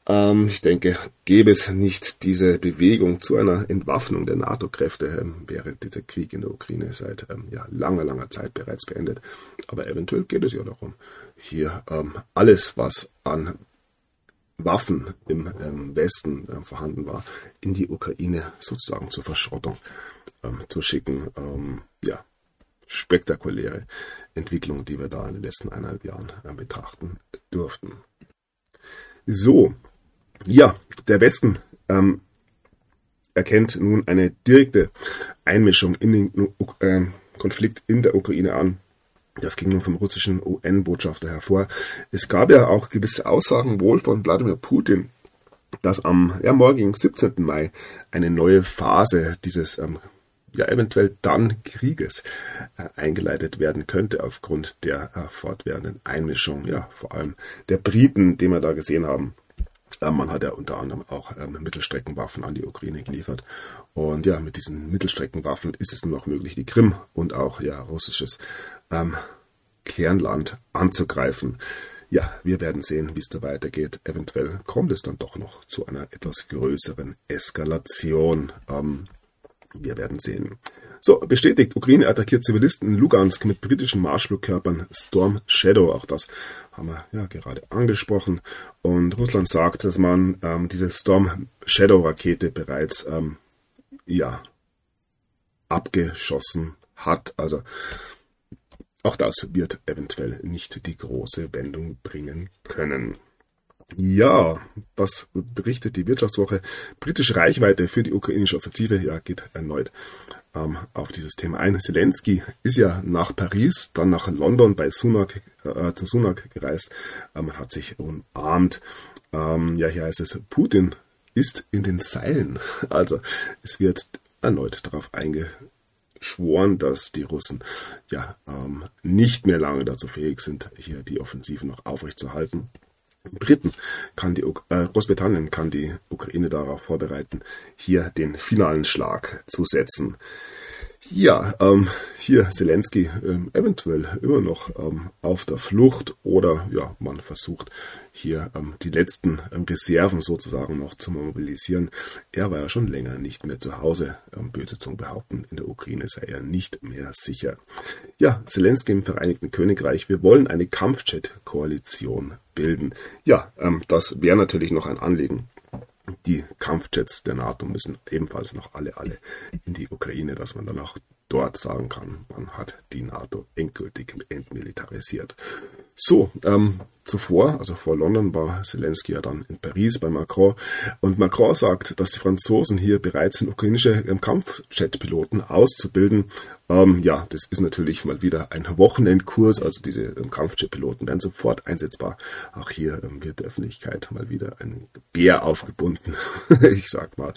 Ähm, ich denke, gäbe es nicht diese Bewegung zu einer Entwaffnung der NATO-Kräfte, ähm, wäre dieser Krieg in der Ukraine seit ähm, ja, langer, langer Zeit bereits beendet. Aber eventuell geht es ja darum, hier ähm, alles, was an Waffen im ähm, Westen äh, vorhanden war, in die Ukraine sozusagen zur Verschrottung ähm, zu schicken. Ähm, ja, spektakuläre Entwicklung, die wir da in den letzten eineinhalb Jahren äh, betrachten durften. So, ja, der Westen ähm, erkennt nun eine direkte Einmischung in den äh, Konflikt in der Ukraine an. Das ging nun vom russischen UN-Botschafter hervor. Es gab ja auch gewisse Aussagen wohl von Wladimir Putin, dass am ja, morgigen 17. Mai eine neue Phase dieses ähm, ja eventuell dann Krieges äh, eingeleitet werden könnte aufgrund der äh, fortwährenden Einmischung, ja vor allem der Briten, die wir da gesehen haben. Äh, man hat ja unter anderem auch ähm, Mittelstreckenwaffen an die Ukraine geliefert. Und ja, mit diesen Mittelstreckenwaffen ist es nur noch möglich, die Krim und auch ja russisches ähm, Kernland anzugreifen. Ja, wir werden sehen, wie es da weitergeht. Eventuell kommt es dann doch noch zu einer etwas größeren Eskalation. Ähm, wir werden sehen. So, bestätigt, Ukraine attackiert Zivilisten in Lugansk mit britischen Marschflugkörpern Storm Shadow. Auch das haben wir ja gerade angesprochen. Und Russland sagt, dass man ähm, diese Storm Shadow Rakete bereits ähm, ja abgeschossen hat. Also auch das wird eventuell nicht die große Wendung bringen können. Ja, was berichtet die Wirtschaftswoche? Britische Reichweite für die ukrainische Offensive ja, geht erneut ähm, auf dieses Thema ein. Zelensky ist ja nach Paris, dann nach London bei Sunak, äh, zu Sunak gereist. Man ähm, hat sich umarmt. Ähm, ja, hier heißt es, Putin ist in den Seilen. Also es wird erneut darauf eingeschworen, dass die Russen ja ähm, nicht mehr lange dazu fähig sind, hier die Offensive noch aufrechtzuerhalten. Briten kann die äh, Großbritannien kann die Ukraine darauf vorbereiten, hier den finalen Schlag zu setzen. Ja, ähm, hier Zelensky ähm, eventuell immer noch ähm, auf der Flucht oder ja, man versucht hier ähm, die letzten ähm, Reserven sozusagen noch zu mobilisieren. Er war ja schon länger nicht mehr zu Hause. Ähm, böse Zungen behaupten, in der Ukraine sei er nicht mehr sicher. Ja, Zelensky im Vereinigten Königreich, wir wollen eine Kampfjet-Koalition bilden. Ja, ähm, das wäre natürlich noch ein Anliegen die Kampfjets der NATO müssen ebenfalls noch alle, alle in die Ukraine, dass man dann auch dort sagen kann, man hat die NATO endgültig entmilitarisiert. So, ähm, zuvor, also vor London, war Zelensky ja dann in Paris bei Macron. Und Macron sagt, dass die Franzosen hier bereit sind, ukrainische ähm, Kampfjet-Piloten auszubilden. Ähm, ja, das ist natürlich mal wieder ein Wochenendkurs. Also diese ähm, Kampfjet-Piloten werden sofort einsetzbar. Auch hier ähm, wird der Öffentlichkeit mal wieder ein Bär aufgebunden. ich sag mal,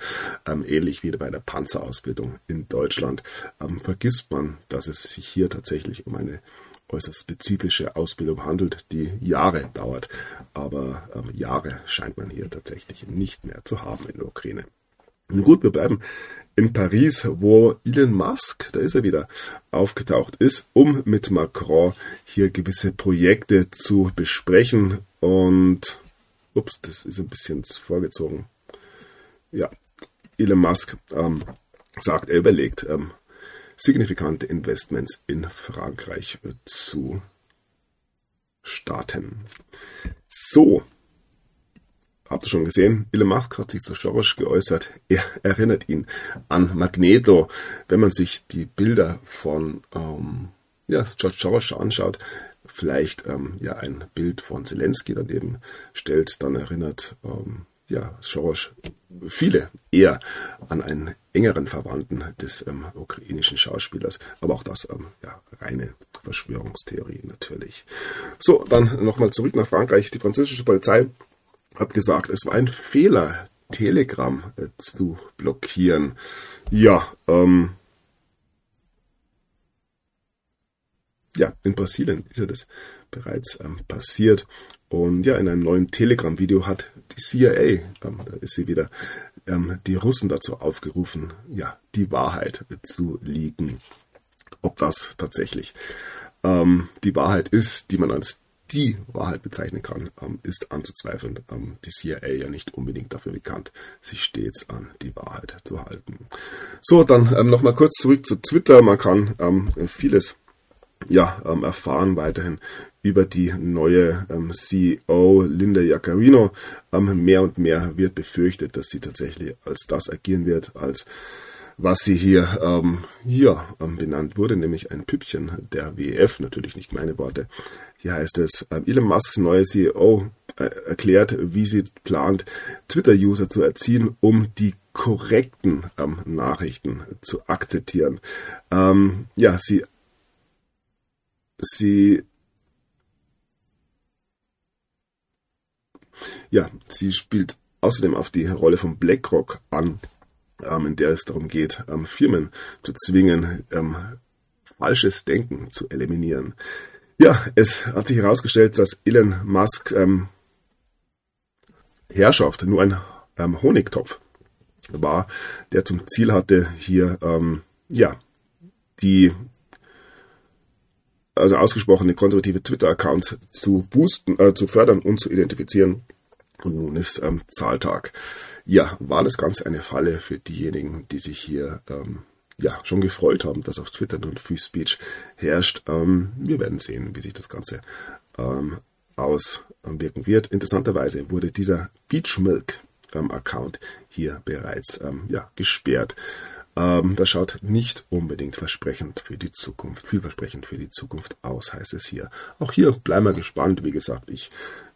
ähm, ähnlich wie bei der Panzerausbildung in Deutschland. Ähm, vergisst man, dass es sich hier tatsächlich um eine äußerst spezifische Ausbildung handelt, die Jahre dauert. Aber ähm, Jahre scheint man hier tatsächlich nicht mehr zu haben in der Ukraine. Nun gut, wir bleiben in Paris, wo Elon Musk, da ist er wieder, aufgetaucht ist, um mit Macron hier gewisse Projekte zu besprechen. Und, ups, das ist ein bisschen vorgezogen. Ja, Elon Musk ähm, sagt, er überlegt, ähm, signifikante Investments in Frankreich zu starten. So, habt ihr schon gesehen, Elon Musk hat sich zu Soros geäußert. Er erinnert ihn an Magneto. Wenn man sich die Bilder von ähm, ja, George Soros anschaut, vielleicht ähm, ja ein Bild von Zelensky daneben stellt, dann erinnert ähm, ja, Soros viele eher an einen engeren Verwandten des ähm, ukrainischen Schauspielers. Aber auch das, ähm, ja, reine Verschwörungstheorie natürlich. So, dann nochmal zurück nach Frankreich. Die französische Polizei hat gesagt, es war ein Fehler, Telegram äh, zu blockieren. Ja, ähm, ja, in Brasilien ist ja das bereits ähm, passiert. Und ja, in einem neuen Telegram-Video hat die CIA, ähm, da ist sie wieder, ähm, die Russen dazu aufgerufen, ja, die Wahrheit zu liegen. Ob das tatsächlich ähm, die Wahrheit ist, die man als die Wahrheit bezeichnen kann, ähm, ist anzuzweifeln. Ähm, die CIA ja nicht unbedingt dafür bekannt, sich stets an die Wahrheit zu halten. So, dann ähm, nochmal kurz zurück zu Twitter. Man kann ähm, vieles ja, erfahren weiterhin über die neue ähm, CEO Linda Jaccarino. Ähm, mehr und mehr wird befürchtet, dass sie tatsächlich als das agieren wird, als was sie hier, ähm, hier ähm, benannt wurde, nämlich ein Püppchen der WEF, natürlich nicht meine Worte. Hier heißt es, äh, Elon Musks neue CEO äh, erklärt, wie sie plant, Twitter-User zu erziehen, um die korrekten ähm, Nachrichten zu akzeptieren. Ähm, ja, sie, sie Ja, sie spielt außerdem auf die Rolle von BlackRock an, ähm, in der es darum geht, ähm, Firmen zu zwingen, ähm, falsches Denken zu eliminieren. Ja, es hat sich herausgestellt, dass Elon Musk ähm, Herrschaft nur ein ähm, Honigtopf war, der zum Ziel hatte, hier ähm, ja die also ausgesprochene konservative Twitter-Accounts zu boosten, äh, zu fördern und zu identifizieren und nun ist ähm, Zahltag. Ja, war das Ganze eine Falle für diejenigen, die sich hier ähm, ja, schon gefreut haben, dass auf Twitter nun Free Speech herrscht. Ähm, wir werden sehen, wie sich das Ganze ähm, auswirken wird. Interessanterweise wurde dieser Beachmilk ähm, Account hier bereits ähm, ja, gesperrt. Ähm, das schaut nicht unbedingt versprechend für die Zukunft, vielversprechend für die Zukunft aus, heißt es hier. Auch hier bleiben wir gespannt. Wie gesagt, ich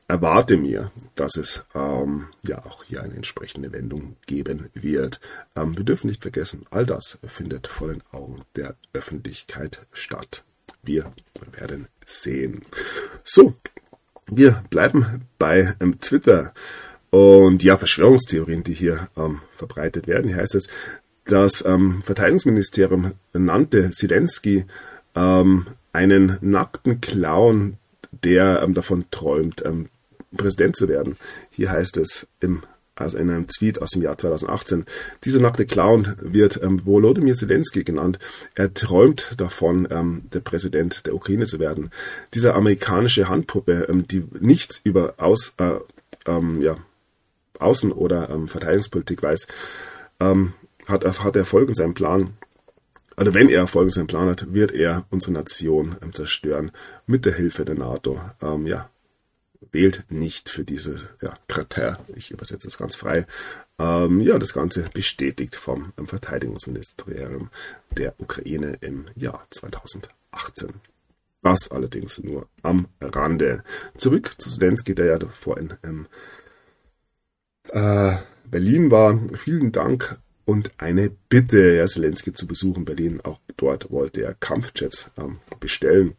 erwarte mir, dass es ähm, ja auch hier eine entsprechende Wendung geben wird. Ähm, wir dürfen nicht vergessen, all das findet vor den Augen der Öffentlichkeit statt. Wir werden sehen. So, wir bleiben bei ähm, Twitter und ja, Verschwörungstheorien, die hier ähm, verbreitet werden. Hier heißt es, das ähm, Verteidigungsministerium nannte Zelensky ähm, einen nackten Clown, der davon träumt, Präsident zu werden. Hier heißt es im also in einem Tweet aus dem Jahr 2018. Dieser nackte Clown wird ähm, Volodymyr Zelensky genannt. Er träumt davon, ähm, der Präsident der Ukraine zu werden. Diese amerikanische Handpuppe, ähm, die nichts über Aus, äh, ähm, ja, Außen- oder ähm, Verteidigungspolitik weiß, ähm, hat, hat Erfolg in seinem Plan. Also wenn er Erfolg in seinem Plan hat, wird er unsere Nation zerstören mit der Hilfe der NATO. ja, wählt nicht für diese ja, Krater, ich übersetze es ganz frei, ähm, ja, das Ganze bestätigt vom Verteidigungsministerium der Ukraine im Jahr 2018. Das allerdings nur am Rande. Zurück zu Zelensky, der ja davor in ähm, äh, Berlin war. Vielen Dank und eine Bitte, Herr Zelensky zu besuchen Berlin. Auch dort wollte er Kampfjets ähm, bestellen.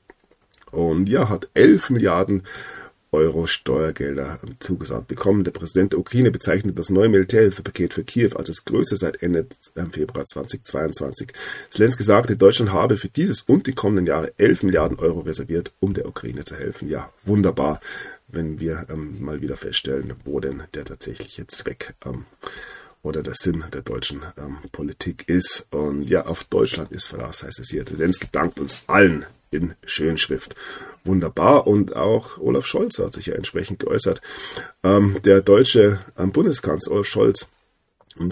Und ja, hat 11 Milliarden Euro Steuergelder zugesagt bekommen. Der Präsident der Ukraine bezeichnet das neue Militärhilfepaket für Kiew als das größte seit Ende Februar 2022. Zelensky sagte, Deutschland habe für dieses und die kommenden Jahre 11 Milliarden Euro reserviert, um der Ukraine zu helfen. Ja, wunderbar, wenn wir ähm, mal wieder feststellen, wo denn der tatsächliche Zweck ähm, oder der Sinn der deutschen ähm, Politik ist. Und ja, auf Deutschland ist Verlass, heißt es hier. Zelensky dankt uns allen in Schönschrift. Wunderbar. Und auch Olaf Scholz hat sich ja entsprechend geäußert. Ähm, der deutsche ähm, Bundeskanzler Olaf Scholz,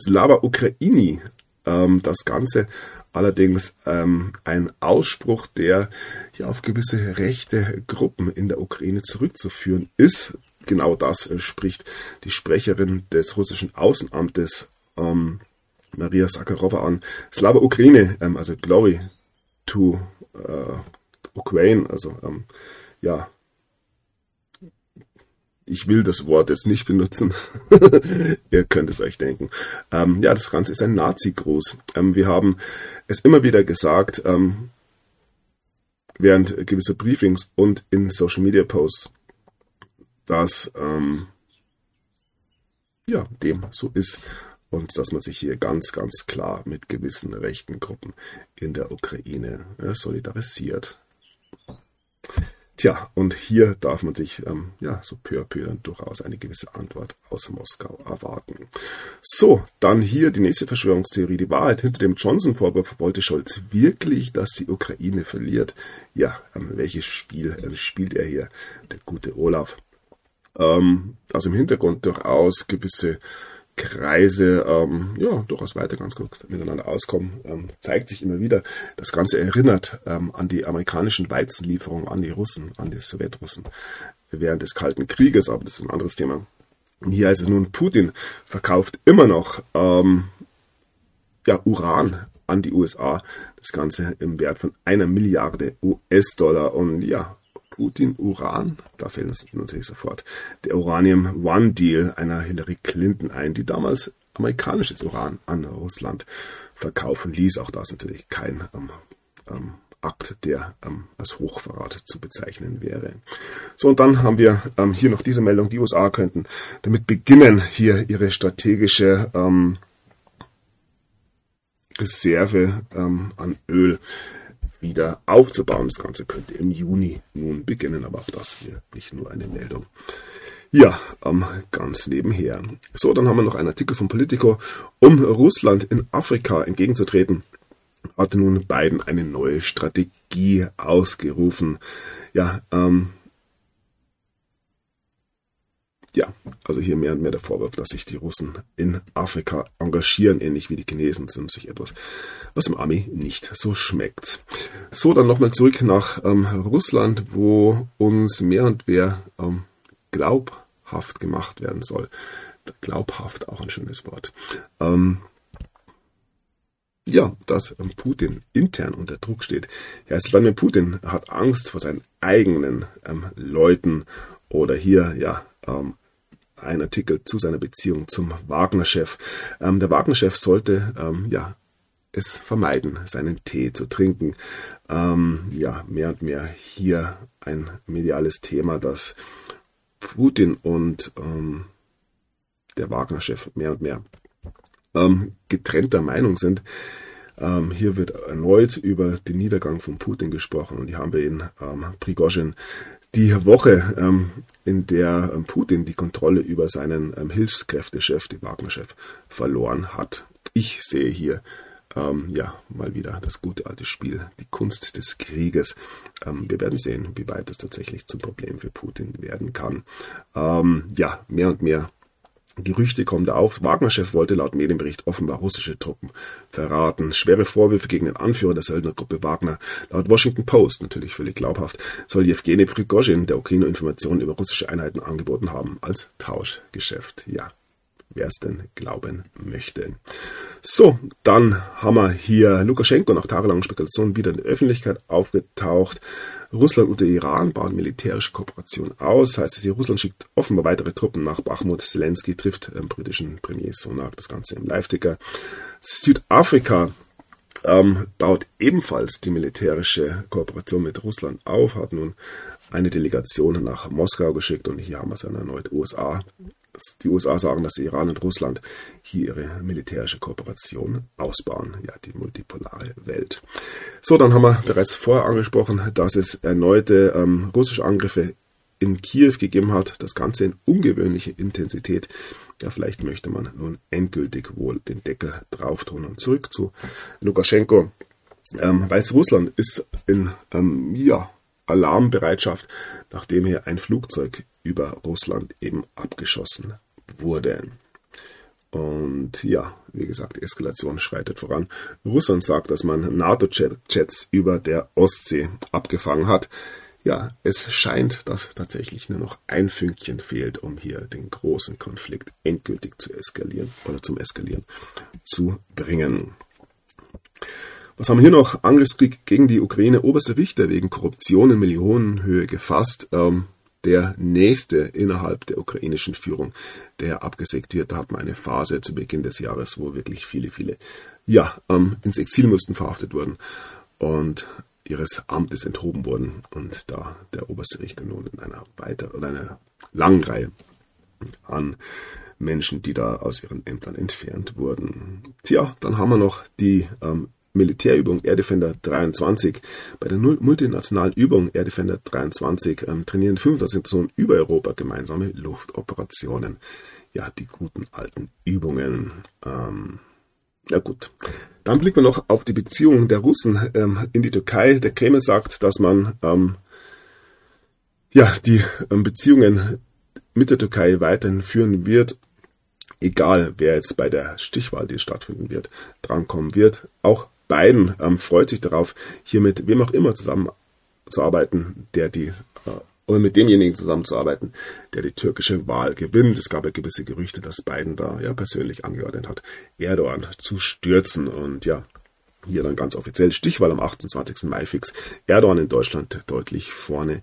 Slava Ukraini, ähm, das Ganze allerdings ähm, ein Ausspruch, der ja auf gewisse rechte Gruppen in der Ukraine zurückzuführen ist genau das spricht die Sprecherin des russischen Außenamtes ähm, Maria Sakharova an. Slava Ukraine, ähm, also Glory to äh, Ukraine, also ähm, ja, ich will das Wort jetzt nicht benutzen. Ihr könnt es euch denken. Ähm, ja, das Ganze ist ein Nazi-Gruß. Ähm, wir haben es immer wieder gesagt, ähm, während gewisser Briefings und in Social-Media-Posts dass ähm, ja, dem so ist und dass man sich hier ganz, ganz klar mit gewissen rechten Gruppen in der Ukraine äh, solidarisiert. Tja, und hier darf man sich ähm, ja so peu à peu dann durchaus eine gewisse Antwort aus Moskau erwarten. So, dann hier die nächste Verschwörungstheorie. Die Wahrheit hinter dem Johnson-Vorwurf wollte Scholz wirklich, dass die Ukraine verliert. Ja, ähm, welches Spiel äh, spielt er hier, der gute Olaf? Ähm, dass im Hintergrund durchaus gewisse Kreise ähm, ja durchaus weiter ganz gut miteinander auskommen, ähm, zeigt sich immer wieder. Das Ganze erinnert ähm, an die amerikanischen Weizenlieferungen an die Russen, an die Sowjetrussen während des Kalten Krieges, aber das ist ein anderes Thema. Und hier heißt es nun, Putin verkauft immer noch ähm, ja, Uran an die USA. Das Ganze im Wert von einer Milliarde US-Dollar. Und ja, Putin, Uran, da fällt uns natürlich sofort der Uranium One Deal einer Hillary Clinton ein, die damals amerikanisches Uran an Russland verkaufen ließ. Auch das natürlich kein ähm, ähm, Akt, der ähm, als Hochverrat zu bezeichnen wäre. So, und dann haben wir ähm, hier noch diese Meldung, die USA könnten damit beginnen, hier ihre strategische ähm, Reserve ähm, an Öl wieder aufzubauen. Das Ganze könnte im Juni nun beginnen, aber auch das hier nicht nur eine Meldung. Ja, ähm, ganz nebenher. So, dann haben wir noch einen Artikel von Politico, um Russland in Afrika entgegenzutreten hatte nun Biden eine neue Strategie ausgerufen. Ja, ähm, ja, also hier mehr und mehr der Vorwurf, dass sich die Russen in Afrika engagieren, ähnlich wie die Chinesen, sind sich etwas, was im Army nicht so schmeckt. So, dann nochmal zurück nach ähm, Russland, wo uns mehr und mehr ähm, glaubhaft gemacht werden soll. Glaubhaft, auch ein schönes Wort. Ähm, ja, dass ähm, Putin intern unter Druck steht. Ja, Wladimir Putin hat Angst vor seinen eigenen ähm, Leuten oder hier, ja, ähm, ein Artikel zu seiner Beziehung zum Wagner-Chef. Ähm, der Wagner-Chef sollte, ähm, ja, es vermeiden, seinen Tee zu trinken. Ähm, ja, mehr und mehr hier ein mediales Thema, dass Putin und der Wagner-Chef mehr und mehr ähm, getrennter Meinung sind. Ähm, hier wird erneut über den Niedergang von Putin gesprochen und hier haben wir in ähm, Prigozhin die Woche, ähm, in der ähm, Putin die Kontrolle über seinen ähm, Hilfskräftechef, den Wagner-Chef, verloren hat. Ich sehe hier ähm, ja mal wieder das gute alte Spiel, die Kunst des Krieges. Ähm, wir werden sehen, wie weit es tatsächlich zum Problem für Putin werden kann. Ähm, ja, mehr und mehr Gerüchte kommen da auch. Wagner-Chef wollte laut Medienbericht offenbar russische Truppen verraten. Schwere Vorwürfe gegen den Anführer der Söldnergruppe Wagner. Laut Washington Post, natürlich völlig glaubhaft, soll Jewgeni Prigozhin der Ukraine Informationen über russische Einheiten angeboten haben als Tauschgeschäft. Ja, wer es denn glauben möchte. So, dann haben wir hier Lukaschenko nach tagelangen Spekulationen wieder in der Öffentlichkeit aufgetaucht. Russland und der Iran bauen militärische Kooperation aus. Heißt, dass Russland schickt offenbar weitere Truppen nach Bachmut. Zelensky trifft den britischen Premier Sunak. Das Ganze im Live-Ticker. Südafrika ähm, baut ebenfalls die militärische Kooperation mit Russland auf, hat nun eine Delegation nach Moskau geschickt und hier haben wir es erneut USA die USA sagen, dass Iran und Russland hier ihre militärische Kooperation ausbauen. Ja, die multipolare Welt. So, dann haben wir bereits vorher angesprochen, dass es erneute ähm, russische Angriffe in Kiew gegeben hat. Das Ganze in ungewöhnliche Intensität. Ja, vielleicht möchte man nun endgültig wohl den Deckel drauf tun. Und zurück zu Lukaschenko. Ähm, Weißrussland ist in ähm, ja, Alarmbereitschaft, nachdem hier ein Flugzeug über Russland eben abgeschossen wurde. Und ja, wie gesagt, die Eskalation schreitet voran. Russland sagt, dass man NATO-Jets über der Ostsee abgefangen hat. Ja, es scheint, dass tatsächlich nur noch ein Fünkchen fehlt, um hier den großen Konflikt endgültig zu eskalieren oder zum Eskalieren zu bringen. Was haben wir hier noch? Angriffskrieg gegen die Ukraine. Oberster Richter wegen Korruption in Millionenhöhe gefasst. Ähm, der nächste innerhalb der ukrainischen Führung, der abgesägt wird. Da hat man eine Phase zu Beginn des Jahres, wo wirklich viele, viele ja, ähm, ins Exil mussten, verhaftet wurden und ihres Amtes enthoben wurden. Und da der oberste Richter nun in einer weiteren oder einer langen Reihe an Menschen, die da aus ihren Ämtern entfernt wurden. Tja, dann haben wir noch die ähm, Militärübung Air Defender 23. Bei der multinationalen Übung Air Defender 23 ähm, trainieren 25 Personen über Europa gemeinsame Luftoperationen. Ja, die guten alten Übungen. Ähm, ja gut. Dann blicken wir noch auf die Beziehungen der Russen ähm, in die Türkei. Der Kreml sagt, dass man ähm, ja die ähm, Beziehungen mit der Türkei weiterhin führen wird egal wer jetzt bei der Stichwahl, die stattfinden wird, drankommen wird, auch Biden ähm, freut sich darauf, hier mit wem auch immer zusammenzuarbeiten, der die äh, oder mit demjenigen zusammenzuarbeiten, der die türkische Wahl gewinnt. Es gab ja gewisse Gerüchte, dass Biden da ja persönlich angeordnet hat, Erdogan zu stürzen und ja, hier dann ganz offiziell Stichwahl am 28. Mai fix. Erdogan in Deutschland deutlich vorne.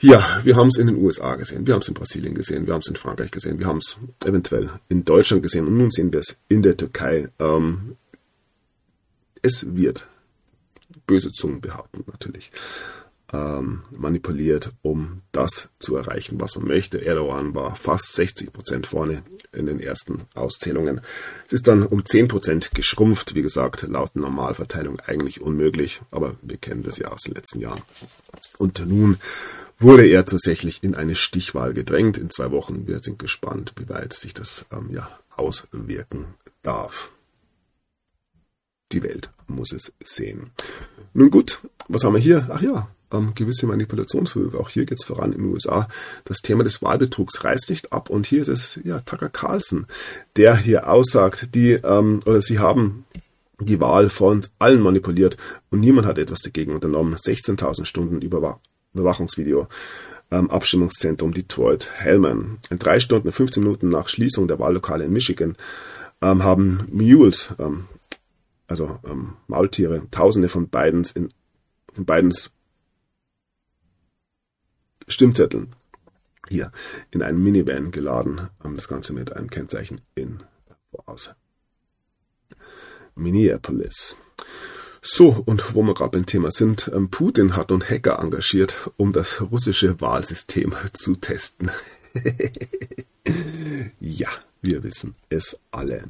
Ja, wir haben es in den USA gesehen, wir haben es in Brasilien gesehen, wir haben es in Frankreich gesehen, wir haben es eventuell in Deutschland gesehen und nun sehen wir es in der Türkei. Ähm, es wird, böse Zungen behaupten natürlich, ähm, manipuliert, um das zu erreichen, was man möchte. Erdogan war fast 60 Prozent vorne in den ersten Auszählungen. Es ist dann um 10 Prozent geschrumpft, wie gesagt, laut Normalverteilung eigentlich unmöglich, aber wir kennen das ja aus den letzten Jahren. Und nun wurde er tatsächlich in eine Stichwahl gedrängt in zwei Wochen. Wir sind gespannt, wie weit sich das ähm, ja, auswirken darf. Die Welt muss es sehen. Nun gut, was haben wir hier? Ach ja, ähm, gewisse Manipulationsversuche. Auch hier geht es voran in den USA. Das Thema des Wahlbetrugs reißt nicht ab. Und hier ist es ja Tucker Carlson, der hier aussagt, die ähm, oder sie haben die Wahl von allen manipuliert und niemand hat etwas dagegen unternommen. 16.000 Stunden Überwach Überwachungsvideo. Ähm, Abstimmungszentrum Detroit, Hellman. In drei Stunden und 15 Minuten nach Schließung der Wahllokale in Michigan ähm, haben Mules, ähm, also ähm, Maultiere, Tausende von Bidens in von Bidens Stimmzetteln hier in einen Minivan geladen. Ähm, das Ganze mit einem Kennzeichen in aus Minneapolis. So, und wo wir gerade beim Thema sind, ähm, Putin hat nun Hacker engagiert, um das russische Wahlsystem zu testen. ja, wir wissen es alle.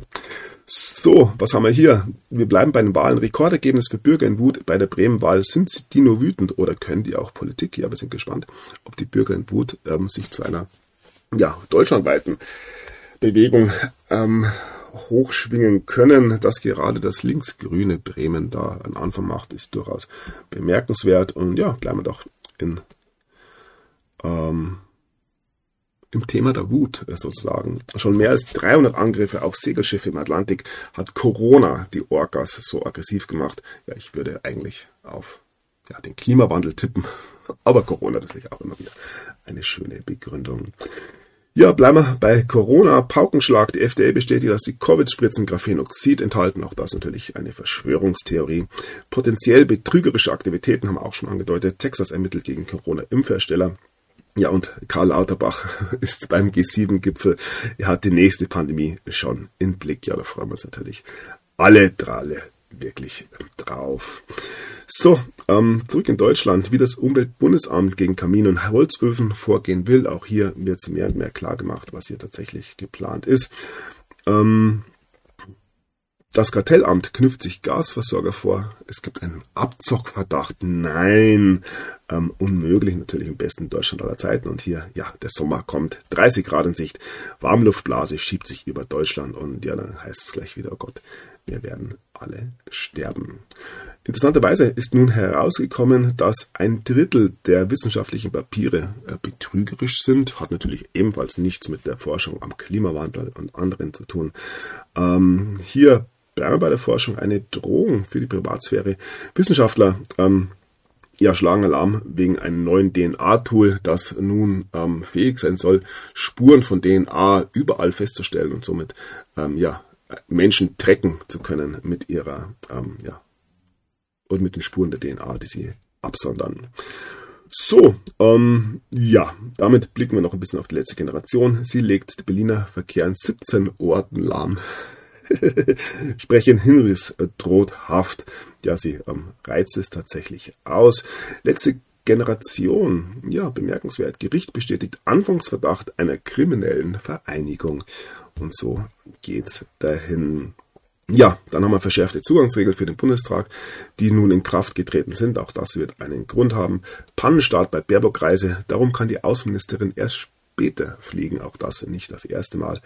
So, was haben wir hier? Wir bleiben bei den Wahlen. Rekordergebnis für Bürger in Wut bei der Bremen-Wahl. Sind die nur wütend oder können die auch Politik? Ja, wir sind gespannt, ob die Bürger in Wut ähm, sich zu einer ja, deutschlandweiten Bewegung ähm, hochschwingen können. Dass gerade das linksgrüne Bremen da einen Anfang macht, ist durchaus bemerkenswert. Und ja, bleiben wir doch in ähm, im Thema der Wut äh, sozusagen. Schon mehr als 300 Angriffe auf Segelschiffe im Atlantik hat Corona die Orcas so aggressiv gemacht. Ja, ich würde eigentlich auf ja, den Klimawandel tippen, aber Corona natürlich auch immer wieder eine schöne Begründung. Ja, bleiben wir bei Corona. Paukenschlag. Die FDA bestätigt, dass die Covid-Spritzen Graphenoxid enthalten. Auch das natürlich eine Verschwörungstheorie. Potenziell betrügerische Aktivitäten haben auch schon angedeutet. Texas ermittelt gegen Corona-Impfhersteller. Ja, und Karl Lauterbach ist beim G7-Gipfel. Er hat die nächste Pandemie schon in Blick. Ja, da freuen wir uns natürlich alle Dralle wirklich drauf. So, ähm, zurück in Deutschland, wie das Umweltbundesamt gegen Kamin- und Holzöfen vorgehen will. Auch hier wird es mehr und mehr klar gemacht, was hier tatsächlich geplant ist. Ähm, das Kartellamt knüpft sich Gasversorger vor. Es gibt einen Abzockverdacht. Nein, ähm, unmöglich natürlich im besten Deutschland aller Zeiten. Und hier, ja, der Sommer kommt. 30 Grad in Sicht. Warmluftblase schiebt sich über Deutschland. Und ja, dann heißt es gleich wieder, oh Gott, wir werden alle sterben. Interessanterweise ist nun herausgekommen, dass ein Drittel der wissenschaftlichen Papiere äh, betrügerisch sind. Hat natürlich ebenfalls nichts mit der Forschung am Klimawandel und anderen zu tun. Ähm, hier wir bei der Forschung eine Drohung für die Privatsphäre. Wissenschaftler ähm, ja, schlagen Alarm wegen einem neuen DNA-Tool, das nun ähm, fähig sein soll, Spuren von DNA überall festzustellen und somit ähm, ja, Menschen tracken zu können mit ihrer ähm, ja, und mit den Spuren der DNA, die sie absondern. So, ähm, ja, damit blicken wir noch ein bisschen auf die letzte Generation. Sie legt den Berliner Verkehr in 17 Orten lahm. Sprechen Hinrichs äh, droht Haft. Ja, sie ähm, reizt es tatsächlich aus. Letzte Generation, ja, bemerkenswert. Gericht bestätigt Anfangsverdacht einer kriminellen Vereinigung. Und so geht's dahin. Ja, dann haben wir verschärfte Zugangsregeln für den Bundestag, die nun in Kraft getreten sind. Auch das wird einen Grund haben. Pannenstart bei Baerbock-Reise. Darum kann die Außenministerin erst später fliegen. Auch das nicht das erste Mal.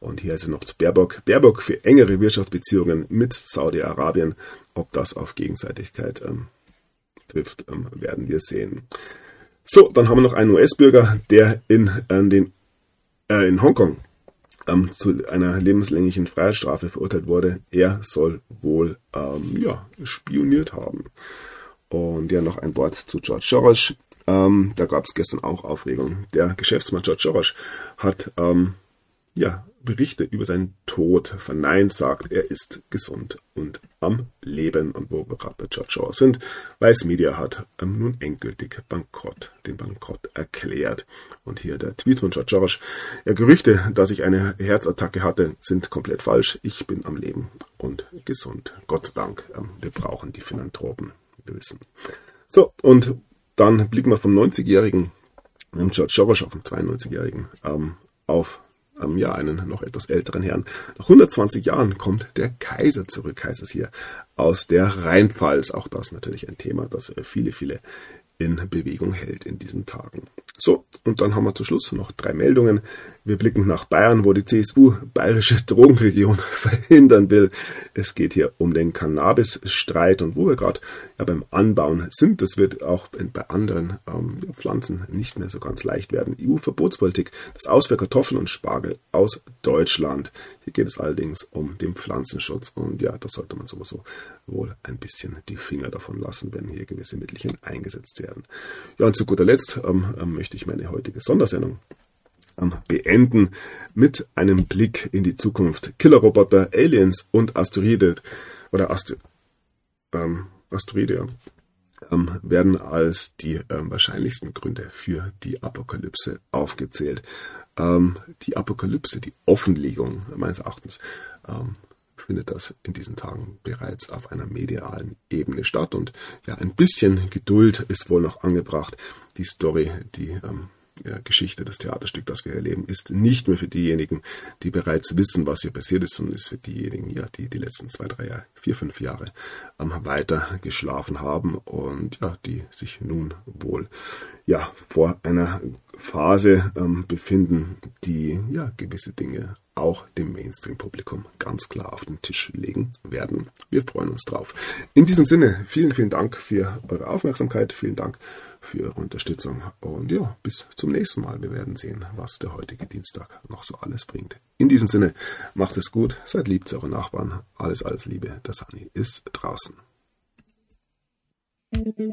Und hier ist es noch zu Baerbock. Baerbock für engere Wirtschaftsbeziehungen mit Saudi-Arabien. Ob das auf Gegenseitigkeit ähm, trifft, ähm, werden wir sehen. So, dann haben wir noch einen US-Bürger, der in, äh, den, äh, in Hongkong ähm, zu einer lebenslänglichen Freiheitsstrafe verurteilt wurde, er soll wohl ähm, ja, spioniert haben. Und ja, noch ein Wort zu George Soros. Ähm, da gab es gestern auch Aufregung. Der Geschäftsmann George Soros hat ähm, ja, Berichte über seinen Tod verneint, sagt, er ist gesund und am Leben. Und wo wir gerade bei George Soros sind, Weiß Media hat ähm, nun endgültig Bankrott, den Bankrott erklärt. Und hier der Tweet von George Soros. Ja, Gerüchte, dass ich eine Herzattacke hatte, sind komplett falsch. Ich bin am Leben und gesund. Gott sei Dank. Ähm, wir brauchen die Philanthropen. Wir wissen. So, und dann blicken wir vom 90-jährigen George Soros auf den 92-jährigen ähm, auf ähm, ja, einen noch etwas älteren Herrn. Nach 120 Jahren kommt der Kaiser zurück, heißt es hier, aus der Rheinpfalz. Auch das natürlich ein Thema, das äh, viele, viele in Bewegung hält in diesen Tagen. So, und dann haben wir zum Schluss noch drei Meldungen. Wir blicken nach Bayern, wo die CSU bayerische Drogenregion verhindern will. Es geht hier um den Cannabis-Streit und wo wir gerade ja, beim Anbauen sind. Das wird auch bei anderen ähm, Pflanzen nicht mehr so ganz leicht werden. EU-Verbotspolitik, das Aus für Kartoffeln und Spargel aus Deutschland. Hier geht es allerdings um den Pflanzenschutz und ja, da sollte man sowieso wohl ein bisschen die Finger davon lassen, wenn hier gewisse Mittelchen eingesetzt werden. Ja, und zu guter Letzt ähm, ähm möchte ich meine heutige Sondersendung beenden mit einem Blick in die Zukunft. Killerroboter, Aliens und Asteroide oder Ast ähm, Asteroide ähm, werden als die ähm, wahrscheinlichsten Gründe für die Apokalypse aufgezählt. Ähm, die Apokalypse, die Offenlegung meines Erachtens, ähm, findet das in diesen Tagen bereits auf einer medialen Ebene statt. Und ja, ein bisschen Geduld ist wohl noch angebracht. Die Story, die ähm, ja, Geschichte, das Theaterstück, das wir erleben, ist nicht nur für diejenigen, die bereits wissen, was hier passiert ist, sondern ist für diejenigen, ja, die die letzten zwei, drei vier, fünf Jahre ähm, weiter geschlafen haben und ja, die sich nun wohl ja vor einer Phase ähm, befinden, die ja gewisse Dinge auch dem Mainstream-Publikum ganz klar auf den Tisch legen werden. Wir freuen uns drauf. In diesem Sinne, vielen, vielen Dank für eure Aufmerksamkeit. Vielen Dank für eure Unterstützung. Und ja, bis zum nächsten Mal. Wir werden sehen, was der heutige Dienstag noch so alles bringt. In diesem Sinne, macht es gut, seid lieb zu euren Nachbarn. Alles, alles Liebe. Der Sani ist draußen. Thank you.